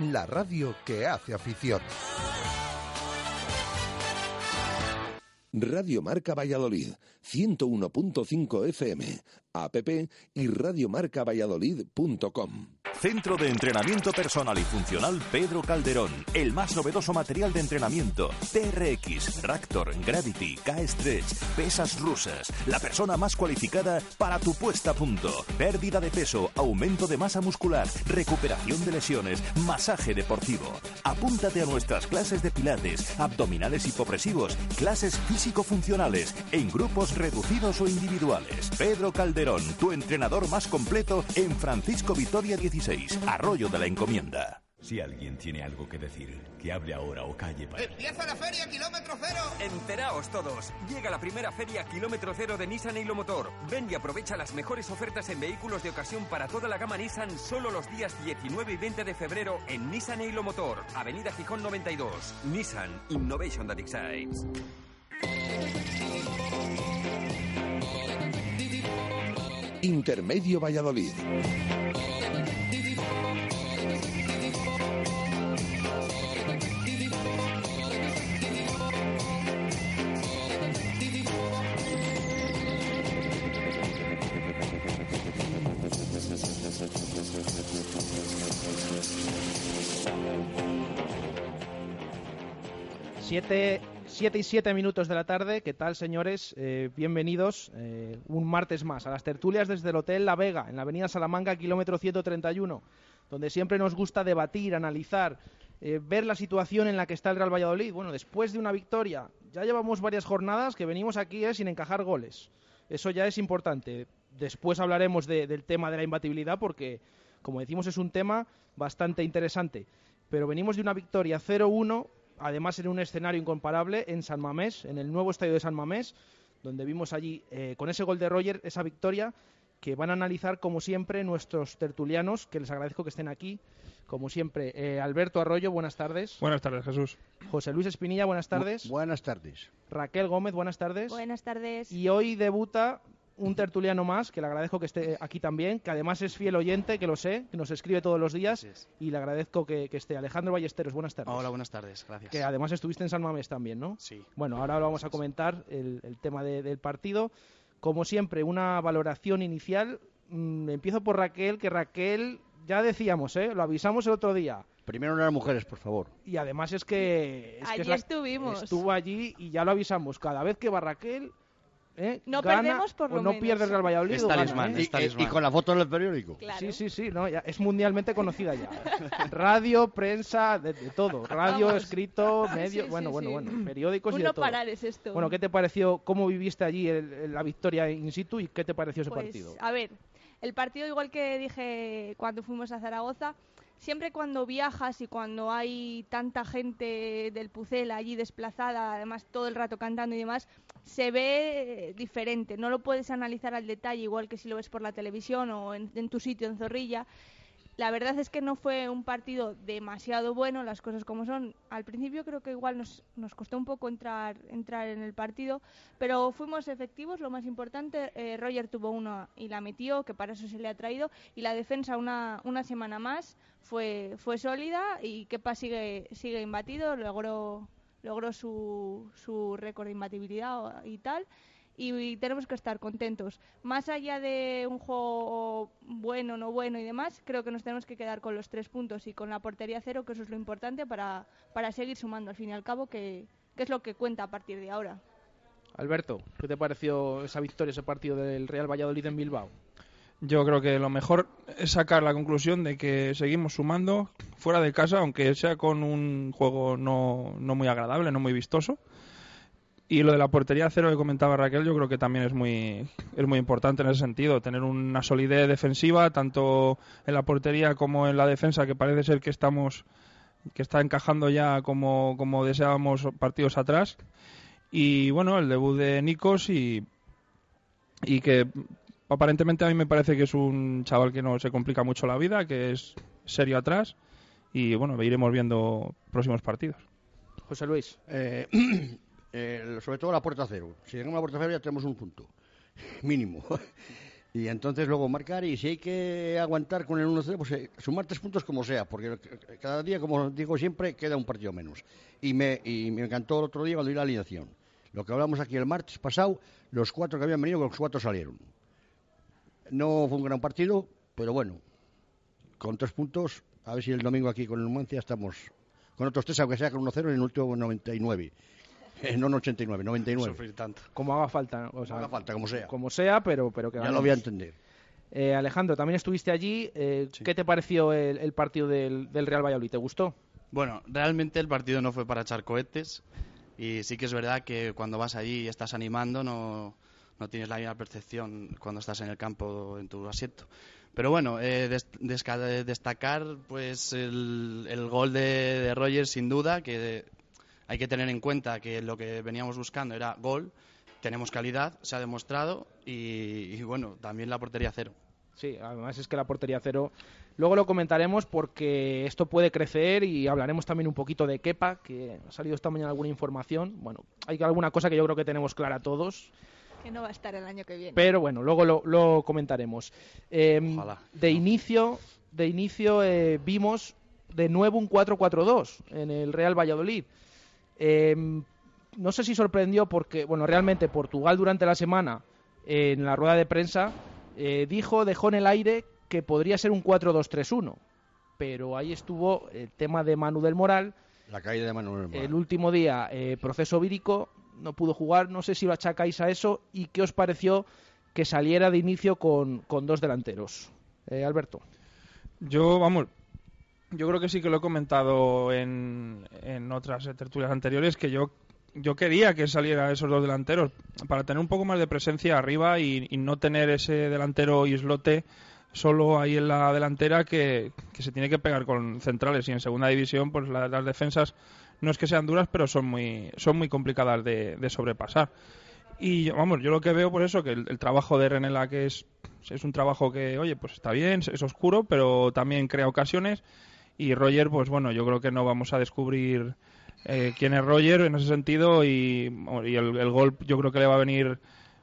la radio que hace afición. Radio Marca Valladolid, 101.5 FM, app y radiomarcavalladolid.com. Centro de Entrenamiento Personal y Funcional Pedro Calderón. El más novedoso material de entrenamiento. TRX, Raptor, Gravity, K-Stretch, pesas rusas. La persona más cualificada para tu puesta a punto. Pérdida de peso, aumento de masa muscular, recuperación de lesiones, masaje deportivo. Apúntate a nuestras clases de pilates, abdominales hipopresivos, clases físico-funcionales, en grupos reducidos o individuales. Pedro Calderón, tu entrenador más completo en Francisco Vitoria 16. Arroyo de la Encomienda. Si alguien tiene algo que decir, que hable ahora o calle para... ¡Empieza la feria kilómetro cero! Enteraos todos. Llega la primera feria kilómetro cero de Nissan Hilo Motor. Ven y aprovecha las mejores ofertas en vehículos de ocasión para toda la gama Nissan solo los días 19 y 20 de febrero en Nissan Hilo Motor. Avenida Gijón 92. Nissan Innovation that excites. Intermedio Valladolid. Siete, siete y siete minutos de la tarde. ¿Qué tal, señores? Eh, bienvenidos eh, un martes más a las tertulias desde el Hotel La Vega, en la Avenida Salamanca, kilómetro 131, donde siempre nos gusta debatir, analizar, eh, ver la situación en la que está el Real Valladolid. Bueno, después de una victoria, ya llevamos varias jornadas que venimos aquí sin encajar goles. Eso ya es importante. Después hablaremos de- del tema de la imbatibilidad porque, como decimos, es un tema bastante interesante. Pero venimos de una victoria 0-1 además en un escenario incomparable en San Mamés, en el nuevo estadio de San Mamés, donde vimos allí eh, con ese gol de Roger esa victoria que van a analizar como siempre nuestros tertulianos, que les agradezco que estén aquí. Como siempre, eh, Alberto Arroyo, buenas tardes. Buenas tardes, Jesús. José Luis Espinilla, buenas tardes. buenas tardes. Raquel Gómez, buenas tardes. Buenas tardes. Y hoy debuta un tertuliano más, que le agradezco que esté aquí también, que además es fiel oyente, que lo sé, que nos escribe todos los días, y le agradezco que, que esté. Alejandro Ballesteros, buenas tardes. Hola, buenas tardes, gracias. Que además estuviste en San Mamés también, ¿no? Sí. Bueno, ahora lo vamos a comentar, el, el tema de- del partido. Como siempre, una valoración inicial. Mm, empiezo por Raquel, que Raquel, ya decíamos, ¿eh? Lo avisamos el otro día. Primero las mujeres, por favor. Y además es que... Es que Allí es la- estuvimos. Estuvo allí y ya lo avisamos. Cada vez que va Raquel... ¿eh? No gana perdemos por o lo no menos. pierde el Real Valladolid. Es o gana, talismán, ¿eh? es talismán. Y con la foto en el periódico. Claro. Sí, sí, sí, no, ya es mundialmente conocida ya. Radio, prensa, de, de todo. Radio, Vamos. escrito, medio, sí, bueno, sí, bueno, sí. bueno, periódicos y de todo. parar es esto. Bueno, ¿qué te pareció, cómo viviste allí el- el- la victoria in situ y qué te pareció ese Pues, partido? A ver, el partido, igual que dije cuando fuimos a Zaragoza, siempre cuando viajas y cuando hay tanta gente del Pucel allí desplazada, además todo el rato cantando y demás, se ve eh, diferente. No lo puedes analizar al detalle, igual que si lo ves por la televisión o en, en tu sitio en Zorrilla. La verdad es que no fue un partido demasiado bueno, las cosas como son. Al principio creo que igual nos, nos costó un poco entrar, entrar en el partido, pero fuimos efectivos, lo más importante. eh, Roger tuvo uno y la metió, que para eso se le ha traído, y la defensa una, una semana más fue, fue sólida y Kepa sigue, sigue imbatido, logró, logró su, su récord de imbatibilidad y tal. Y, tenemos que estar contentos. Más allá de un juego bueno, no bueno y demás, creo que nos tenemos que quedar con los tres puntos y con la portería cero, que eso es lo importante para, para seguir sumando al fin y al cabo, que, que es lo que cuenta a partir de ahora. Alberto, ¿qué te pareció esa victoria, ese partido del Real Valladolid en Bilbao? Yo creo que lo mejor es sacar la conclusión de que seguimos sumando fuera de casa, aunque sea con un juego no, no muy agradable, no muy vistoso. Y lo de la portería cero que comentaba Raquel, yo creo que también es muy, es muy importante en ese sentido, tener una solidez defensiva, tanto en la portería como en la defensa, que parece ser que estamos que está encajando ya como, como deseábamos partidos atrás. Y bueno, el debut de Nikos y, y que aparentemente a mí me parece que es un chaval que no se complica mucho la vida, que es serio atrás y bueno, iremos viendo próximos partidos. José Luis. Eh, eh, sobre todo la puerta cero. Si llegamos a la puerta cero ya tenemos un punto. Mínimo. Y entonces luego marcar y si hay que aguantar con el 1-0, pues eh, sumar tres puntos como sea, porque cada día, como digo siempre, queda un partido menos. Y me, y me encantó el otro día cuando vi la alineación. Lo que hablamos aquí el martes pasado, los cuatro que habían venido, los cuatro salieron. No fue un gran partido, pero bueno, con tres puntos, a ver si el domingo aquí con el Numancia estamos con otros tres, aunque sea con 1-0 en el último 99. Eh, no en 89, 99. Sufrir tanto. Como haga falta. O sea, haga falta, como sea. Como sea, pero, pero que Ya ganemos. lo voy a entender. Eh, Alejandro, también estuviste allí. eh, ¿Qué te pareció el, el partido del, del Real Valladolid? ¿Te gustó? Bueno, realmente el partido no fue para echar cohetes y sí que es verdad que cuando vas allí y estás animando no, no tienes la misma percepción cuando estás en el campo en tu asiento. Pero bueno, eh, des- destacar pues el, el gol de, de Rogers sin duda, que hay que tener en cuenta que lo que veníamos buscando era gol, tenemos calidad, se ha demostrado y, y bueno, también la portería cero. Sí, además es que la portería cero. Luego lo comentaremos porque esto puede crecer y hablaremos también un poquito de Kepa, que ha salido esta mañana alguna información. Bueno, hay alguna cosa que yo creo que tenemos clara todos, Que no va a estar el año que viene. pero bueno, luego lo, lo comentaremos. Eh, Ojalá. de inicio, de inicio eh, vimos de nuevo un 4-4-2 en el Real Valladolid. Eh, no sé si sorprendió porque, bueno, realmente Portugal durante la semana, eh, en la rueda de prensa, eh, dijo, dejó en el aire que podría ser un 4-2-3-1. Pero ahí estuvo el tema de Manu del Moral. La caída de Manuel Moral. El último día, eh, proceso vírico, no pudo jugar. No sé si lo achacáis a eso. ¿Y qué os pareció que saliera de inicio con, con dos delanteros? Eh, Alberto. Yo, vamos, yo creo que sí que lo he comentado en, en otras tertulias anteriores, que yo, yo quería que saliera esos dos delanteros para tener un poco más de presencia arriba y, no tener ese delantero islote solo ahí en la delantera que, que se tiene que pegar con centrales. Y en segunda división pues la- las defensas no es que sean duras pero son muy son muy complicadas de, de sobrepasar. Y vamos yo lo que veo por eso que el, el trabajo de Renela que es es un trabajo que oye pues está bien es oscuro pero también crea ocasiones y Roger pues bueno yo creo que no vamos a descubrir eh, quién es Roger en ese sentido y, y el, el gol yo creo que le va a venir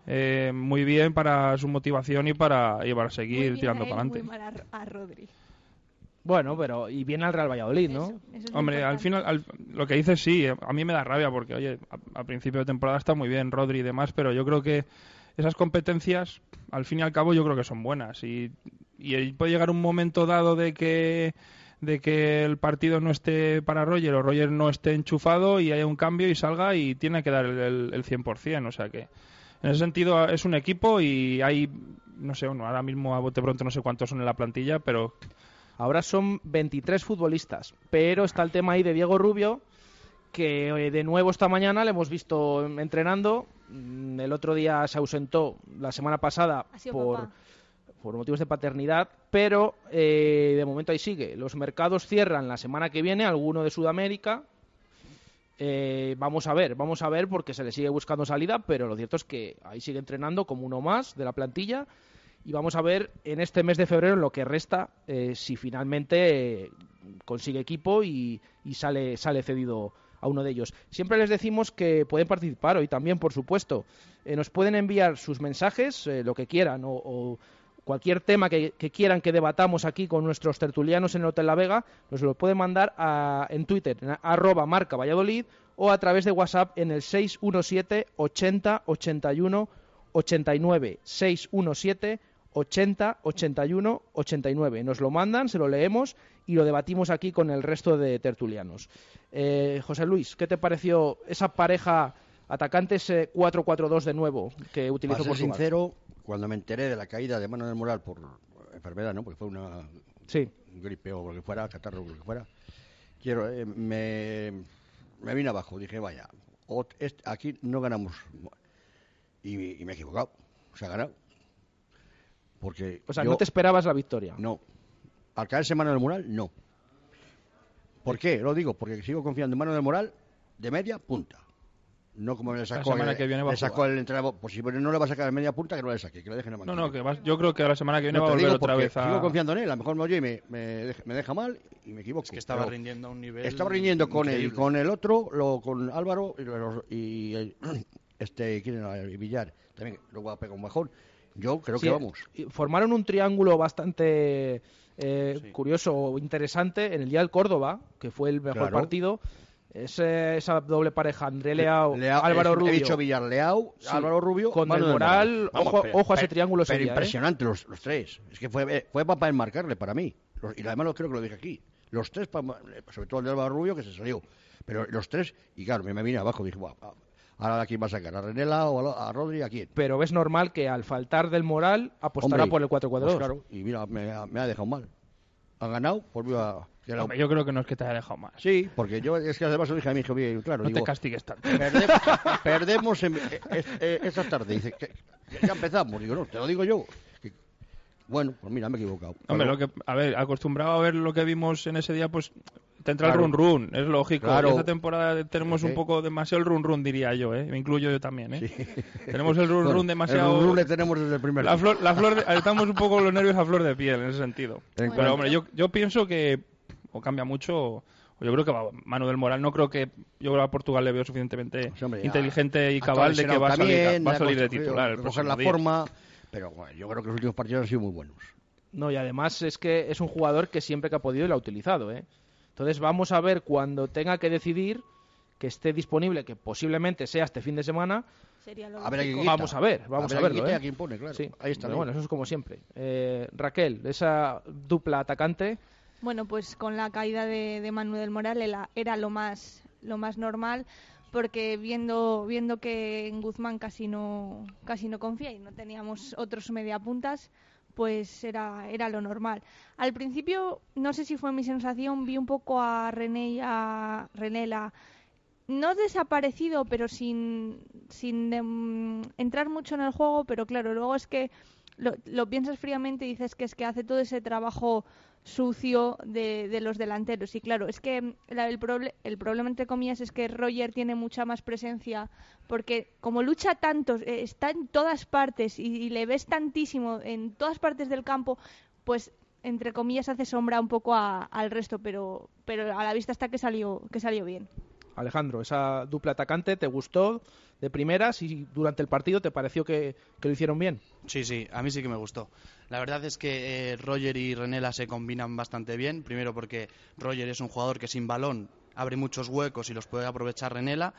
eh, muy bien para su motivación y para, y para seguir Muy bien tirando a él, para adelante. Muy mal a, a Rodri. Bueno, pero y viene al Real Valladolid, ¿no? Eso, eso es lo Hombre, al final, al- lo que dices sí, eh, a mí me da rabia porque, oye, a, a principio de temporada está muy bien Rodri y demás, pero yo creo que esas competencias, al fin y al cabo, yo creo que son buenas. Y, y puede llegar un momento dado de que de que el partido no esté para Roger o Roger no esté enchufado y haya un cambio y salga y tiene que dar el, el, el 100%. O sea que, en ese sentido, es un equipo y hay, no sé, bueno, ahora mismo a bote pronto no sé cuántos son en la plantilla, pero Ahora son 23 futbolistas, pero está el tema ahí de Diego Rubio, que eh, de nuevo esta mañana le hemos visto entrenando. Mm, El otro día se ausentó la semana pasada por, papá. Por motivos de paternidad, pero eh, de momento ahí sigue. Los mercados cierran la semana que viene, alguno de Sudamérica. Eh, vamos a ver, vamos a ver porque se le sigue buscando salida, pero lo cierto es que ahí sigue entrenando como uno más de la plantilla y vamos a ver en este mes de febrero en lo que resta eh, si finalmente eh, consigue equipo y, y sale, sale cedido a uno de ellos. Siempre les decimos que pueden participar hoy también, por supuesto. Eh, nos pueden enviar sus mensajes, eh, lo que quieran, o, o cualquier tema que, que quieran que debatamos aquí con nuestros tertulianos en el Hotel La Vega, nos lo pueden mandar a- en Twitter, en arroba marca Valladolid, o a través de WhatsApp en el 617 80 81 89 617 80 81 89. Nos lo mandan, se lo leemos y lo debatimos aquí con el resto de tertulianos. Eh, José Luis, ¿qué te pareció esa pareja atacantes eh, 4-4-2 de nuevo que utilizó Portugal? sincero, cuando me enteré de la caída de Manuel Moral por enfermedad, ¿no? Porque fue una Sí. gripe o lo que fuera, catarro o lo que fuera, quiero, eh, me, me vine abajo. Dije, vaya, ot- est- aquí no ganamos. Y, y me he equivocado. Se ha ganado. Porque O sea, yo- no te esperabas la victoria. No. Al caerse Manuel Moral, no. ¿Por qué? Lo digo, porque sigo confiando en Manuel Moral de media punta. No como le sacó, semana el, que viene va le a sacó jugar. el entrenador. Pues si no le va a sacar media punta, que no le saque, que lo dejen a no, no, que vas- yo creo que la semana que viene No, va a volver otra vez a... Sigo confiando en él. A lo mejor me oye y me, me, deja, me deja mal y me equivoco. Es que estaba rindiendo a un nivel. Estaba rindiendo con él y increíble. con el otro, lo, con Álvaro y, los- y, eh, este, ¿quién era? El Villar. También luego ha pegado un bajón. Yo creo Sí, que vamos. y Formaron un triángulo bastante eh, curioso o interesante en el día del Córdoba, que fue el mejor Claro. partido. Ese- esa doble pareja, André Leao, Leao- Álvaro Rubio. He dicho Villar Leao, Sí, Álvaro Rubio. con Manu el Moral, Vamos, ojo- pero- ojo a ese pero- triángulo Pero ¿eh? impresionante los, los tres. Es que fue, fue para enmarcarle para mí. Los- y además lo creo que lo dije aquí. Los tres, pa- sobre todo el de Álvaro Rubio, que se salió. Pero los tres, y claro, me, vine abajo y dije, "Buah, ah, ahora a quién va a sacar, a Renela o a, Rodri, a quién. Pero es normal que al faltar del Moral apostará Hombre, por el 4-4-2. pues claro, y mira, me, me ha dejado mal. Han ganado, volvió a. que era- Hombre, yo creo que no es que te haya dejado mal. Sí, porque yo es que además lo dije a mi hijo claro. No te castigues tanto. "Perdemos- perdemos en- eh, eh, esta tarde. Dice, que, que ya empezamos. Digo, no, te lo digo yo. Que- bueno, pues mira, me he equivocado. Hombre, lo que, a ver, acostumbrado a ver lo que vimos en ese día, pues te entra Claro. el run run, es lógico. Claro. Esta temporada tenemos un poco demasiado el run run, diría yo, ¿eh? Me incluyo yo también, ¿eh? Tenemos el run Bueno, run demasiado. El run run le tenemos desde el primer La flor, la flor de- estamos un poco los nervios a flor de piel en ese sentido. Pero hombre, yo, yo pienso que o cambia mucho o yo creo que va Manu del Moral no creo que yo creo a Portugal le veo suficientemente hombre, ya inteligente y cabal de que va a salir, va a salir de titular el coger la día. forma. Pero bueno, yo creo que los últimos partidos han sido muy buenos. No, y además es que es un jugador que siempre que ha podido lo ha utilizado, ¿eh? Entonces vamos a ver cuando tenga que decidir que esté disponible, que posiblemente sea este fin de semana. Sería lo A ver. Vamos a ver, vamos A ver a quién verlo, y ¿eh? a quién pone, claro. Sí, Ahí está pero bueno, eso es como siempre. Eh, Raquel, esa dupla atacante, Bueno, pues con la caída de, de Manuel Moral era, era lo más lo más normal porque viendo viendo que en Guzmán casi no casi no confía y no teníamos otros mediapuntas pues era era lo normal. Al principio no sé si fue mi sensación vi un poco a René y a Renela no desaparecido, pero sin, sin entrar mucho en el juego, pero claro, luego es que lo piensas fríamente y dices que es que hace todo ese trabajo sucio de, de los delanteros. Y claro, es que la- el, proble- el problema, entre comillas, es que Roger tiene mucha más presencia, porque como lucha tanto, eh, está en todas partes y, y le ves tantísimo en todas partes del campo, pues entre comillas hace sombra un poco a- al resto, pero, pero a la vista está que salió, que salió bien. Alejandro, esa dupla atacante, ¿te gustó de primeras y durante el partido te pareció que, que lo hicieron bien? Sí, sí, a mí sí que me gustó. La verdad es que eh, Roger y Renela se combinan bastante bien. Primero porque Roger es un jugador que sin balón abre muchos huecos y los puede aprovechar Renela.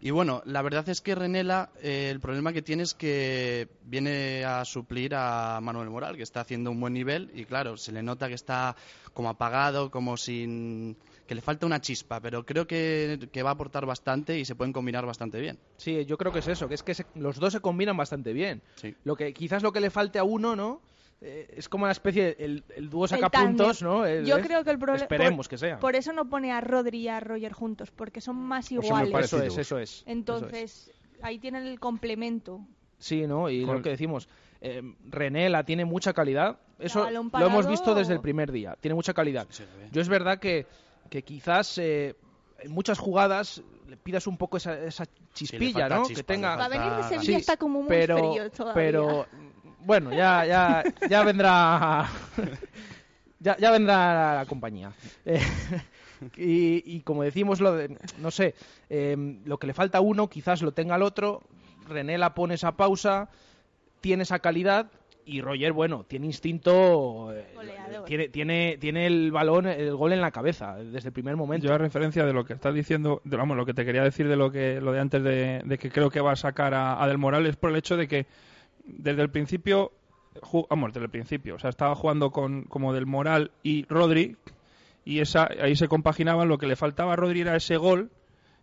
Y bueno, la verdad es que Renela, eh, el problema que tiene es que viene a suplir a Manuel Moral, que está haciendo un buen nivel y claro, se le nota que está como apagado, como sin... que le falta una chispa, pero creo que, que va a aportar bastante y se pueden combinar bastante bien. Sí, yo creo que es eso, que es que se- los dos se combinan bastante bien. Sí. Lo que quizás lo que le falte a uno, ¿no? Eh, es como una especie de, el, el dúo El sacapuntos, tándem. ¿no? El- Yo creo que el problema. Esperemos que sea. Por eso no pone a Rodri y a Roger juntos, porque son más iguales. Eso es, eso es, eso Entonces, ahí tienen el complemento. Sí, ¿no? Y Con- lo que decimos, eh, René la tiene mucha calidad. Eso lo hemos visto desde el primer día. Tiene mucha calidad. Ve. Yo es verdad que, que quizás eh, en muchas jugadas le pidas un poco esa, esa chispilla, falta ¿no? chispa, que tenga. Va a venir de Sevilla, Sí, está como muy pero, frío todavía. pero bueno, ya, ya, ya vendrá, ya, ya vendrá la compañía. Eh, y, y como decimos, lo de, no sé, eh, lo que le falta a uno, quizás lo tenga el otro. René la pone esa pausa, tiene esa calidad. Y Roger, bueno, tiene instinto, eh, tiene, tiene, tiene el balón, el gol en la cabeza desde el primer momento. Yo a referencia de lo que estás diciendo, de, vamos, lo que te quería decir de lo que lo de antes de, de que creo que va a sacar a, a Del Moral es por el hecho de que desde el principio, vamos, desde el principio, o sea, estaba jugando con como Del Moral y Rodri y esa ahí se compaginaban, lo que le faltaba a Rodri era ese gol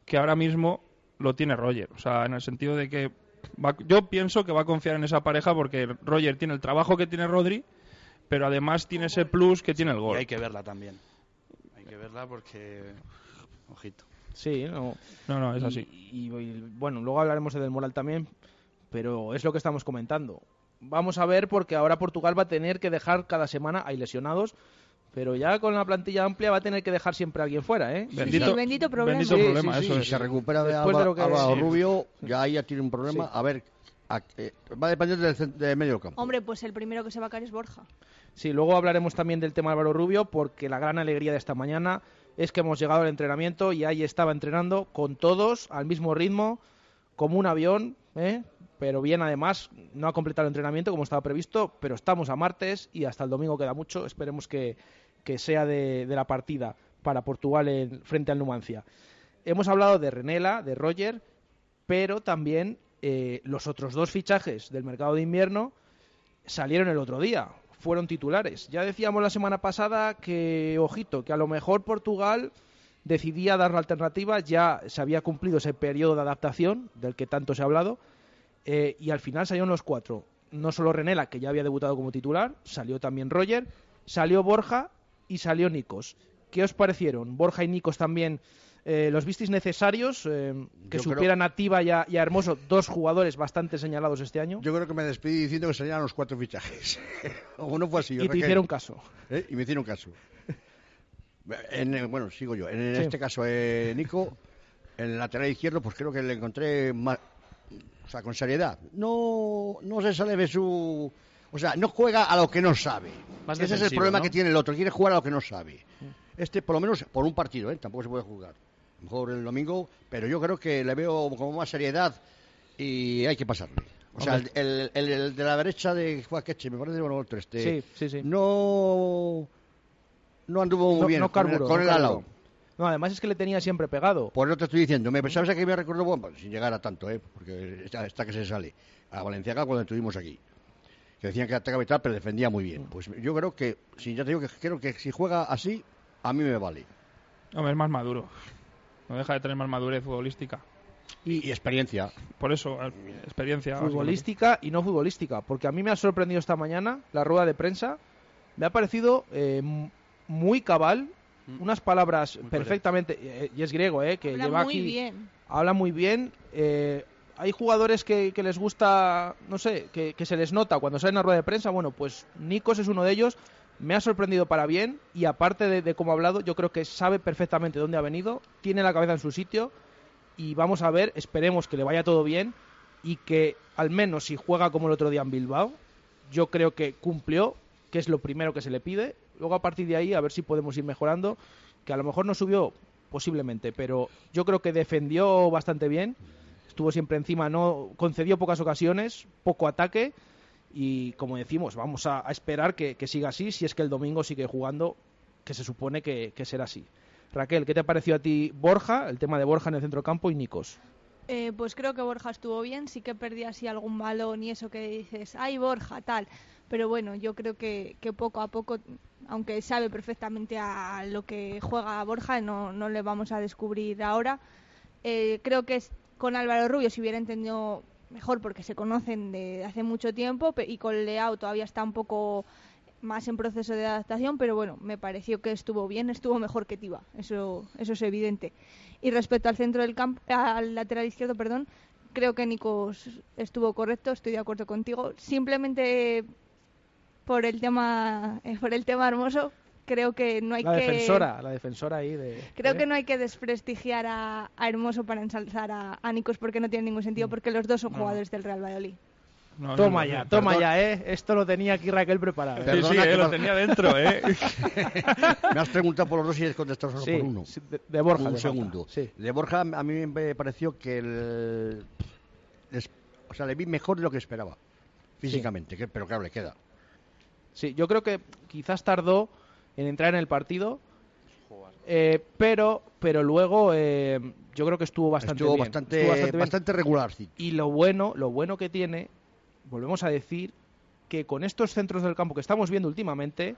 que ahora mismo lo tiene Roger, o sea, en el sentido de que va- yo pienso que va a confiar en esa pareja porque Roger tiene el trabajo que tiene Rodri, pero además tiene ese plus que tiene el Y gol. hay que verla también. Hay que verla porque... Ojito. Sí, no. No, no, es Y- así. Y, y, bueno, luego hablaremos de Del Moral también, pero es lo que estamos comentando. Vamos a ver porque ahora Portugal va a tener que dejar cada semana, hay lesionados, pero ya con la plantilla amplia va a tener que dejar siempre a alguien fuera, ¿eh? Bendito, sí, bendito problema. bendito Sí, problema, sí, eso Si es. se recupera de Después de Álvaro, lo que- Álvaro sí. Rubio, ya ahí ya tiene un problema. Sí. A ver, a- eh, va a depender del cen- de medio campo. Hombre, pues el primero que se va a caer es Borja. Sí, luego hablaremos también del tema Álvaro Rubio porque la gran alegría de esta mañana es que hemos llegado al entrenamiento y ahí estaba entrenando con todos al mismo ritmo, como un avión, ¿eh? pero bien además, no ha completado el entrenamiento como estaba previsto, pero estamos a martes y hasta el domingo queda mucho, esperemos que, que sea de, de la partida para Portugal en, frente al Numancia. Hemos hablado de Renela, de Roger, pero también eh, los otros dos fichajes del mercado de invierno salieron el otro día, fueron titulares. Ya decíamos la semana pasada que, ojito, que a lo mejor Portugal decidía dar la alternativa, ya se había cumplido ese periodo de adaptación del que tanto se ha hablado, eh, y al final salieron los cuatro. No solo Renela, que ya había debutado como titular, salió también Roger, salió Borja y salió Nikos. ¿Qué os parecieron? Borja y Nikos también eh, ¿Los visteis necesarios eh, que Yo supieran a Tiva y a, y a Hermoso, dos jugadores bastante señalados este año? Yo creo que me despedí diciendo que salían los cuatro fichajes. o no fue así. Y te hicieron caso. ¿Eh? Y me hicieron caso. En, bueno, sigo yo. En Sí. este caso, eh, Nico, en el lateral izquierdo, pues creo que le encontré más, o sea, con seriedad. No, no se sale de su... O sea, no juega a lo que no sabe. Más Ese es el problema ¿no? que tiene el otro. Quiere jugar a lo que no sabe. Este, por lo menos, por un partido, ¿eh? Tampoco se puede jugar. Mejor el domingo, pero yo creo que le veo como más seriedad y hay que pasarle. O sea, el, el- el- de la derecha de Juan Queche, me parece, bueno, otro, este, Sí, sí, sí. no no anduvo muy No- bien no con el, con no el carburó. alao. No, además es que le tenía siempre pegado. Por eso te estoy diciendo, me pensaba que me recordó, bueno, sin llegar a tanto, ¿eh? porque está, está que se sale, a Valenciaga cuando estuvimos aquí. Que decían que atacaba y tal, pero defendía muy bien. Pues yo creo que, si ya te digo que creo que si juega así, a mí me vale. Hombre, es más maduro. No deja de tener más madurez futbolística. Y, y experiencia. Por eso, eh, experiencia. Futbolística y no futbolística. Porque a mí me ha sorprendido esta mañana la rueda de prensa. Me ha parecido eh, muy cabal. Unas palabras perfectamente. eh, y es griego, ¿eh? Que Habla lleva muy aquí. bien. Habla muy bien. eh, hay jugadores que, que les gusta, no sé, que, que se les nota cuando salen a rueda de prensa. Bueno, pues Nikos es uno de ellos. Me ha sorprendido para bien y aparte de, de cómo ha hablado, yo creo que sabe perfectamente dónde ha venido, tiene la cabeza en su sitio y vamos a ver, esperemos que le vaya todo bien y que al menos si juega como el otro día en Bilbao, yo creo que cumplió, que es lo primero que se le pide. Luego a partir de ahí a ver si podemos ir mejorando, que a lo mejor no subió posiblemente, pero yo creo que defendió bastante bien, estuvo siempre encima, no concedió pocas ocasiones, poco ataque y como decimos, vamos a, esperar que, que siga así, si es que el domingo sigue jugando, que se supone que, que será así. Raquel, ¿qué te pareció a ti Borja, el tema de Borja en el centrocampo y Nikos? Eh, pues creo que Borja estuvo bien, sí que perdía así algún balón y eso que dices, ay Borja, tal. Pero bueno, yo creo que, que poco a poco, aunque sabe perfectamente a lo que juega Borja, no, no le vamos a descubrir ahora. Eh, creo que es, con Álvaro Rubio se hubiera entendido mejor porque se conocen de hace mucho tiempo y con Leao todavía está un poco más en proceso de adaptación, pero bueno, me pareció que estuvo bien, estuvo mejor que Tiva, eso, eso es evidente. Y respecto al centro del campo, al lateral izquierdo, perdón, creo que Nikos estuvo correcto, estoy de acuerdo contigo. Simplemente por el tema, por el tema hermoso, creo que no hay La que defensora, la defensora ahí de... Creo ¿eh? que no hay que desprestigiar a, a Hermoso para ensalzar a, a Nikos porque no tiene ningún sentido, porque los dos son No. jugadores del Real Valladolid. No, Toma no, ya, toma perdón. ya, ¿eh? Esto lo tenía aquí Raquel preparado. Sí, Perdona sí, que eh, lo tenía dentro, ¿eh? Me has preguntado por los dos y has contestado solo Sí, por uno. sí, de, de Borja. un falta. segundo. Sí. De Borja a mí me pareció que el... es- o sea, le vi mejor de lo que esperaba. Físicamente, que- pero claro, le queda. Sí, yo creo que quizás tardó en entrar en el partido, eh, pero pero luego eh, yo creo que estuvo bastante Estuvo bien. bastante, Estuvo bastante bastante regular, sí. Y lo bueno, lo bueno que tiene, volvemos a decir, que con estos centros del campo que estamos viendo últimamente,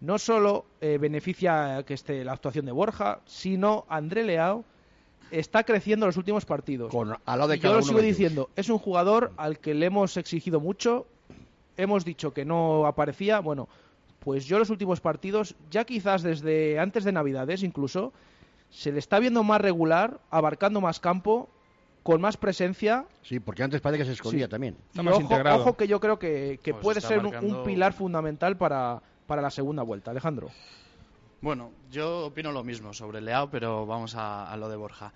no solo eh, beneficia que esté la actuación de Borja, sino André Leao está creciendo en los últimos partidos. Con, al lado de cada yo lo sigo diciendo, es un jugador al que le hemos exigido mucho, hemos dicho que no aparecía, bueno, pues yo los últimos partidos, ya quizás desde antes de Navidades incluso, se le está viendo más regular, abarcando más campo, con más presencia. Sí, porque antes parece que se escondía Sí. también. Está y más ojo, integrado. ojo que yo creo que, que Pues puede ser un- pilar fundamental para, para la segunda vuelta. Alejandro. Bueno, yo opino lo mismo sobre Leao, pero vamos a, a lo de Borja.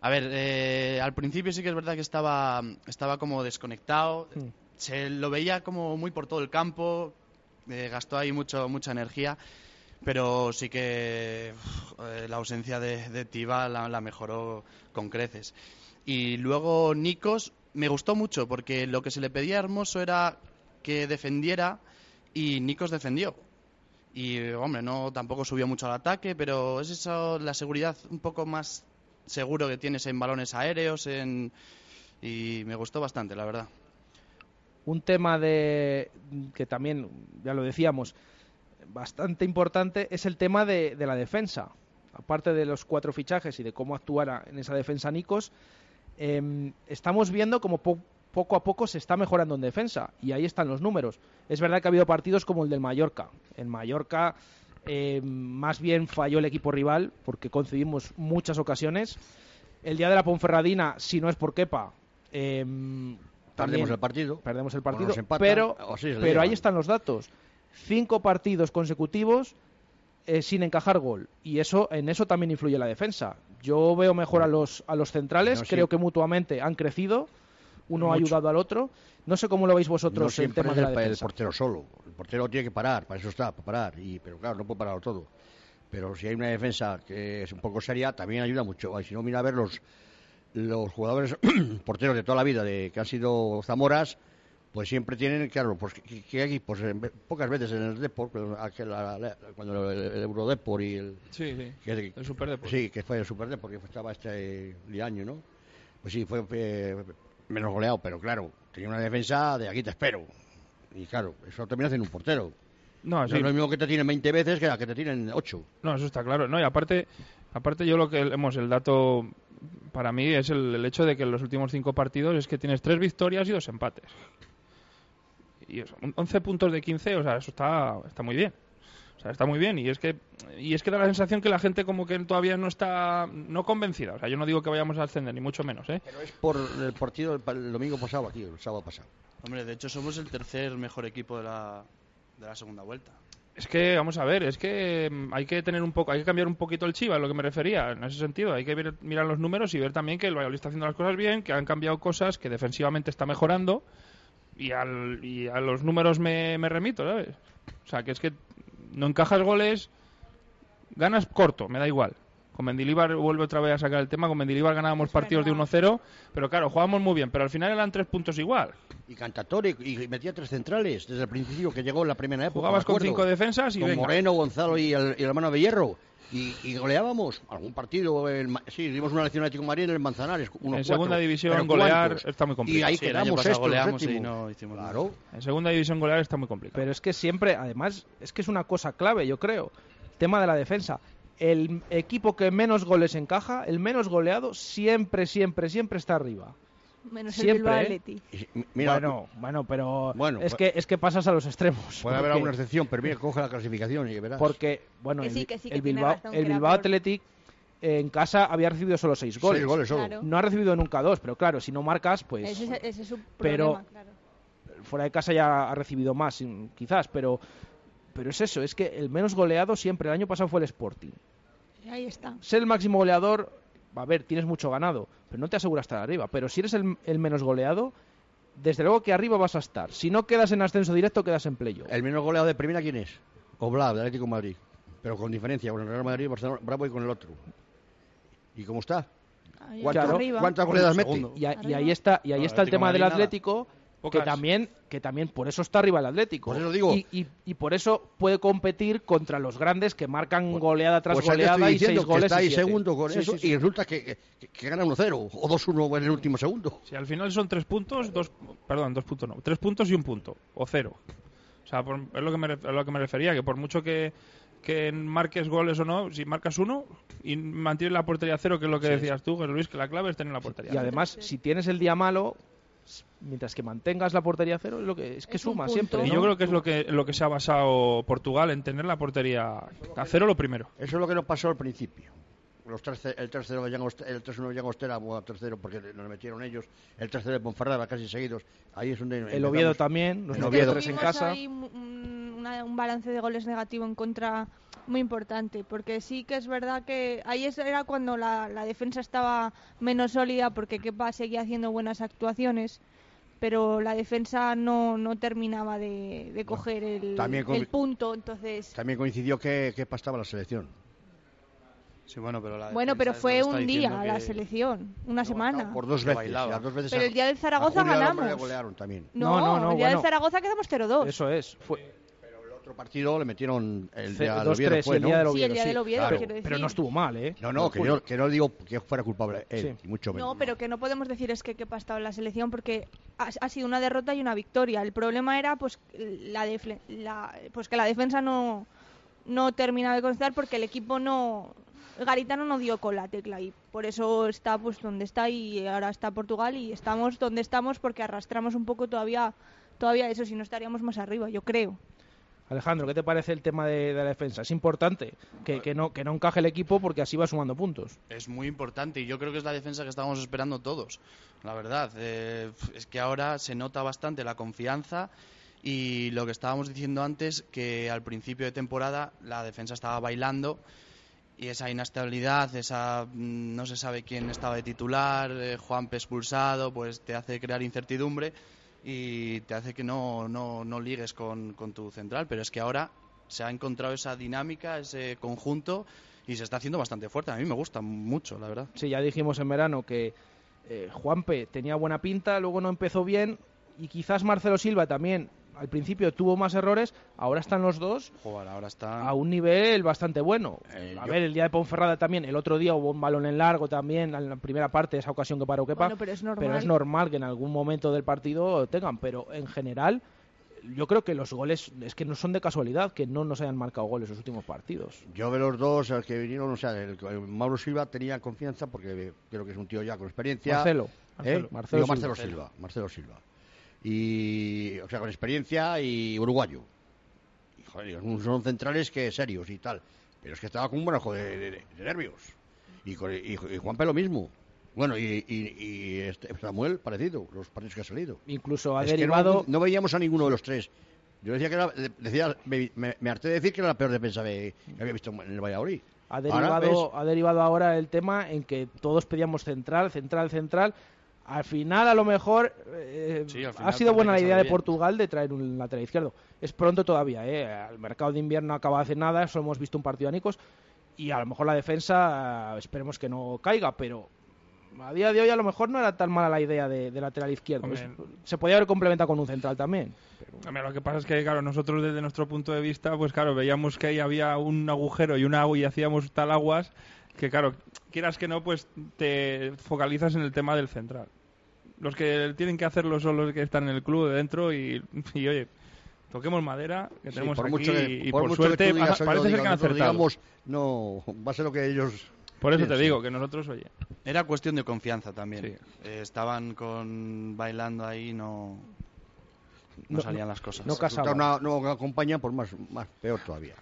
A ver, eh, al principio sí que es verdad que estaba, estaba como desconectado. Hmm. Se lo veía como muy por todo el campo, eh, gastó ahí mucho, mucha energía, pero sí que uf, eh, la ausencia de, de Tiva la, la mejoró con creces. Y luego Nikos, me gustó mucho porque lo que se le pedía a Hermoso era que defendiera y Nikos defendió. Y, hombre, no tampoco subió mucho al ataque, pero es eso, la seguridad un poco más seguro que tienes en balones aéreos en... y me gustó bastante, la verdad. Un tema de que también, ya lo decíamos, bastante importante es el tema de, de la defensa. Aparte de los cuatro fichajes y de cómo actuara en esa defensa Nikos, eh, estamos viendo como po poco a poco se está mejorando en defensa y ahí están los números. Es verdad que ha habido partidos como el del Mallorca. En Mallorca eh, más bien falló el equipo rival porque concedimos muchas ocasiones. El día de la Ponferradina, si no es por Kepa, eh, Perdemos el partido. Perdemos el partido, empatan, pero, ahí están los datos. Cinco partidos consecutivos eh, sin encajar gol. Y eso en eso también influye la defensa. Yo veo mejor a los, a los centrales, No, sí. creo que mutuamente han crecido. Uno ha Mucho. ayudado al otro. No sé cómo lo veis No vosotros el siempre tema es de la el, el defensa. portero solo. El portero tiene que parar, para eso está, para parar. Y, pero claro, no puede pararlo todo. Pero si hay una defensa que es un poco seria, también ayuda mucho. Si no, mira a ver los, los jugadores porteros de toda la vida de que han sido Zamoras, pues siempre tienen, claro, pues que, que aquí, pues en pocas veces en el Deport, cuando el, el Eurodeport y el, Sí, sí. que- El Superdeport. Sí, que fue el Superdeport, porque estaba este año, ¿no? Pues sí, fue eh, menos goleado, pero claro, tenía una defensa de aquí te espero. Y claro, eso termina haciendo un portero. No, No sí. es lo mismo que te tienen 20 veces que la que te tienen 8. No, eso está claro. No, y aparte, aparte yo lo que hemos, el dato para mí es el, el hecho de que en los últimos cinco partidos es que tienes tres victorias y dos empates. Y eso, un- 11 puntos de 15, o sea, eso está, está muy bien. O sea, está muy bien y es que y es que da la sensación que la gente como que todavía no está no convencida. O sea, yo no digo que vayamos a ascender ni mucho menos, ¿eh? Pero es por el partido el domingo pasado aquí, el sábado pasado. Hombre, de hecho somos el tercer mejor equipo de la, de la segunda vuelta. Es que, vamos a ver, es que mm, hay que tener un poco, hay que cambiar un poquito el chiva, es lo que me refería, en ese sentido. Hay que ver- mirar los números y ver también que el Valladolid está haciendo las cosas bien, que han cambiado cosas, que defensivamente está mejorando y, al, y a los números me, me remito, ¿sabes? O sea, que es que no encajas goles, ganas corto, me da igual. Con Mendilibar vuelve otra vez a sacar el tema, con Mendilibar ganábamos partidos de 1-0, pero claro, jugábamos muy bien, pero al final eran tres puntos igual. Y Cantatore, y metía tres centrales desde el principio que llegó en la primera época. Jugabas con cinco defensas y Con venga. Moreno, Gonzalo y el, y el hermano de Hierro. Y, y goleábamos algún partido. sí, dimos una lección a Atlético Madrid en el Manzanares. unos En segunda cuatro. división Pero golear ¿cuántos? está muy complicado. Y ahí Sí, el quedamos goleamos y no hicimos nada. Claro. En segunda división golear está muy complicado. Pero es que siempre, además, es que es una cosa clave, yo creo. Tema de la defensa. El equipo que menos goles encaja, el menos goleado, siempre, siempre, siempre está arriba. Menos el Siempre, Bilbao ¿eh? Mira, bueno, bueno, pero Bueno, es, pues- que, es que pasas a los extremos. Puede haber alguna excepción, pero mira, coge la clasificación y verás. Porque, bueno, Que sí, el, que sí, que el tiene Bilbao, el Bilbao. Athletic en casa había recibido solo seis goles. Seis goles solo. Claro. No ha recibido nunca dos, pero claro, si no marcas, pues ese, es- ese es su pero- problema, claro. fuera de casa ya ha recibido más, quizás, pero pero es eso, es que el menos goleado siempre, el año pasado fue el Sporting. Y Ahí está. Ser el máximo goleador, a ver, tienes mucho ganado, pero no te asegura estar arriba. Pero si eres el, el menos goleado, desde luego que arriba vas a estar. Si no quedas en ascenso directo, quedas en playoff. ¿El menos goleado de primera quién es? Oblak, de Atlético de Madrid. Pero con diferencia, con el Real Madrid, Barcelona, Bravo y con el otro. ¿Y cómo está? ¿Cuántas- arriba. ¿Cuántas goleadas mete? Y, a- y ahí está, y ahí No, está el Atlético tema de del nada. Atlético, que Pocas. también, que también por eso está arriba el Atlético. Por eso digo. Y, y- y por eso puede competir contra los grandes que marcan goleada tras Pues goleada y seis que goles. está y ahí segundo con Sí, eso sí, sí. y resulta que, que, que gana 1-0 o 2-1 en el último segundo. Si al final son tres puntos, dos, perdón, dos puntos no, tres puntos y un punto, o cero. O sea, por- es, lo que me, a lo que me refería, que por mucho que, que marques goles o no, si marcas uno y mantienes la portería cero, que es lo que decías tú, José Luis, que la clave es tener la portería Y además, si tienes el día malo, mientras que mantengas la portería cero, es lo que es que Es suma siempre. Y ¿no? yo creo que es lo que, lo que se ha basado Portugal en tener la portería a cero lo primero. Eso es lo que nos pasó al principio. Los terce- el tercero de Llagostera, el 3-1 de Llagostera, bueno, tercero porque nos metieron ellos, el tercero de Ponferrada casi seguidos. Ahí es donde El Oviedo también, metió Oviedo. tres en casa. ahí un, un- una- un balance de goles negativo en contra muy importante, porque sí que es verdad que ahí era cuando la, la defensa estaba menos sólida, porque Kepa seguía haciendo buenas actuaciones, pero la defensa no, no terminaba de, de coger el, También el punto, entonces También coincidió que, que pastaba la selección. Sí, bueno, pero la Bueno, fue un día la selección, una semana. Por dos veces. las dos veces Pero el día del Zaragoza ganamos. No, No, no, el día bueno. del Zaragoza quedamos 0-2. Eso es. Fue otro partido le metieron el día del 2-3 Oviedo, sí, el ¿no? día del Sí, el Oviedo. día sí. del Oviedo, Claro, quiero decir. Pero no estuvo mal, ¿eh? No, no, que yo, que no digo que fuera culpable él, Sí. y mucho menos. No, pero que no podemos decir es que qué ha en la selección porque ha, ha sido una derrota y una victoria. El problema era pues la, defle- la- pues que la defensa no no terminaba de conectar porque el equipo no Garitano no dio con la tecla y por eso está pues donde está y ahora está Portugal y estamos donde estamos porque arrastramos un poco todavía todavía eso si no estaríamos más arriba, yo creo. Alejandro, ¿qué te parece el tema de, la defensa? Es importante que, no, que no encaje el equipo porque así va sumando puntos. Es muy importante y yo creo que es la defensa que estábamos esperando todos, la verdad. Eh, es que ahora se nota bastante la confianza y lo que estábamos diciendo antes, que al principio de temporada la defensa estaba bailando y esa inestabilidad, esa mm, no se sabe quién estaba de titular, eh, Juanpe expulsado, pues te hace crear incertidumbre y te hace que no, no, no ligues con, con tu central. Pero es que ahora se ha encontrado esa dinámica, ese conjunto y se está haciendo bastante fuerte. A mí me gusta mucho, la verdad. Sí, ya dijimos en verano que eh, Juanpe tenía buena pinta, luego no empezó bien y quizás Marcelo Silva también al principio tuvo más errores, ahora están los dos Joder, ahora está... a un nivel bastante bueno. Eh, a yo- ver, el día de Ponferrada también, el otro día hubo un balón en largo también, en la primera parte, esa ocasión que paró Kepa. Bueno, pero es normal. pero es normal que en algún momento del partido tengan, pero en general yo creo que los goles es que no son de casualidad que no nos hayan marcado goles los últimos partidos. Yo de los dos, el que vinieron, o sea, el, el Mauro Silva tenía confianza porque creo que es un tío ya con experiencia. Marcelo, ¿Eh? Marcelo, Digo, Marcelo Silva. Silva. Marcelo Silva. Y, o sea, con experiencia y uruguayo. Y, joder, son centrales que serios y tal. Pero es que estaba con un buen ojo de, de- de nervios. Y, con, y, y Juanpe lo mismo. Bueno, y, y- y este Samuel parecido, los partidos que ha salido. Incluso ha Es derivado no, no veíamos a ninguno de los tres. Yo decía que era, decía, me, me- me harté de decir que era la peor defensa de- que había visto en el Valladolid. ha derivado, ha derivado ahora el tema en que todos pedíamos central, central, central. Al final, a lo mejor, eh, Sí, ha sido buena la idea de. Portugal de traer un lateral izquierdo. Es pronto todavía, ¿eh? El mercado de invierno acaba hace nada, solo hemos visto un partido a Nicos y a lo mejor la defensa, eh, esperemos que no caiga, pero a día de hoy a lo mejor no era tan mala la idea de, de lateral izquierdo. Hombre. Se podía haber complementado con un central también. Hombre, lo que pasa es que, claro, nosotros desde nuestro punto de vista, pues claro, veíamos que ahí había un agujero y un agua y hacíamos tal aguas que, claro, quieras que no, pues te focalizas en el tema del central. Los que tienen que hacerlo son los que están en el club de dentro y, y, oye, toquemos madera que Sí, tenemos por aquí mucho que, y, por por, suerte tú digas, pa- "Oye, parece ser diga", que han acertado. digamos, no, va a ser lo que ellos... Por eso te digo que nosotros, oye, Era cuestión de confianza también. Sí. Eh, estaban con bailando ahí, no, no, No- salían las cosas. no Si casaba. no, no acompañan, pues más, más peor todavía.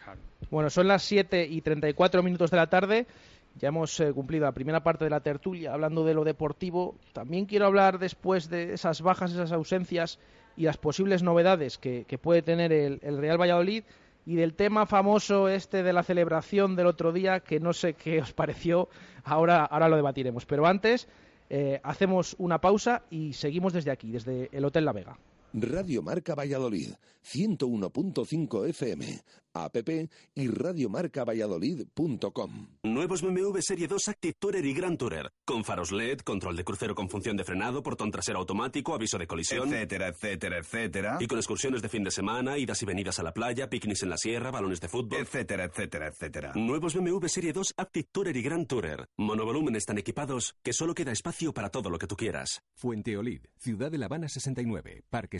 Bueno, son las 7 y 34 minutos de la tarde. Ya hemos eh, cumplido la primera parte de la tertulia hablando de lo deportivo. También quiero hablar después de esas bajas, esas ausencias y las posibles novedades que, puede tener el, el Real Valladolid y del tema famoso este de la celebración del otro día, que no sé qué os pareció. Ahora, ahora lo debatiremos. Pero antes eh, hacemos una pausa y seguimos desde aquí, desde el Hotel La Vega. Radio Marca Valladolid, 101.5 FM, app y radiomarcavalladolid.com. Nuevos BMW Serie 2 Active Tourer y Grand Tourer. Con faros LED, control de crucero con función de frenado, portón trasero automático, aviso de colisión. Etcétera, etcétera, etcétera. Y con excursiones de fin de semana, idas y venidas a la playa, picnics en la sierra, balones de fútbol. Etcétera, etcétera, etcétera. Nuevos BMW Serie 2 Active Tourer y Grand Tourer. Monovolúmenes tan equipados que solo queda espacio para todo lo que tú quieras. Fuenteolid, Ciudad de La Habana 69, Parque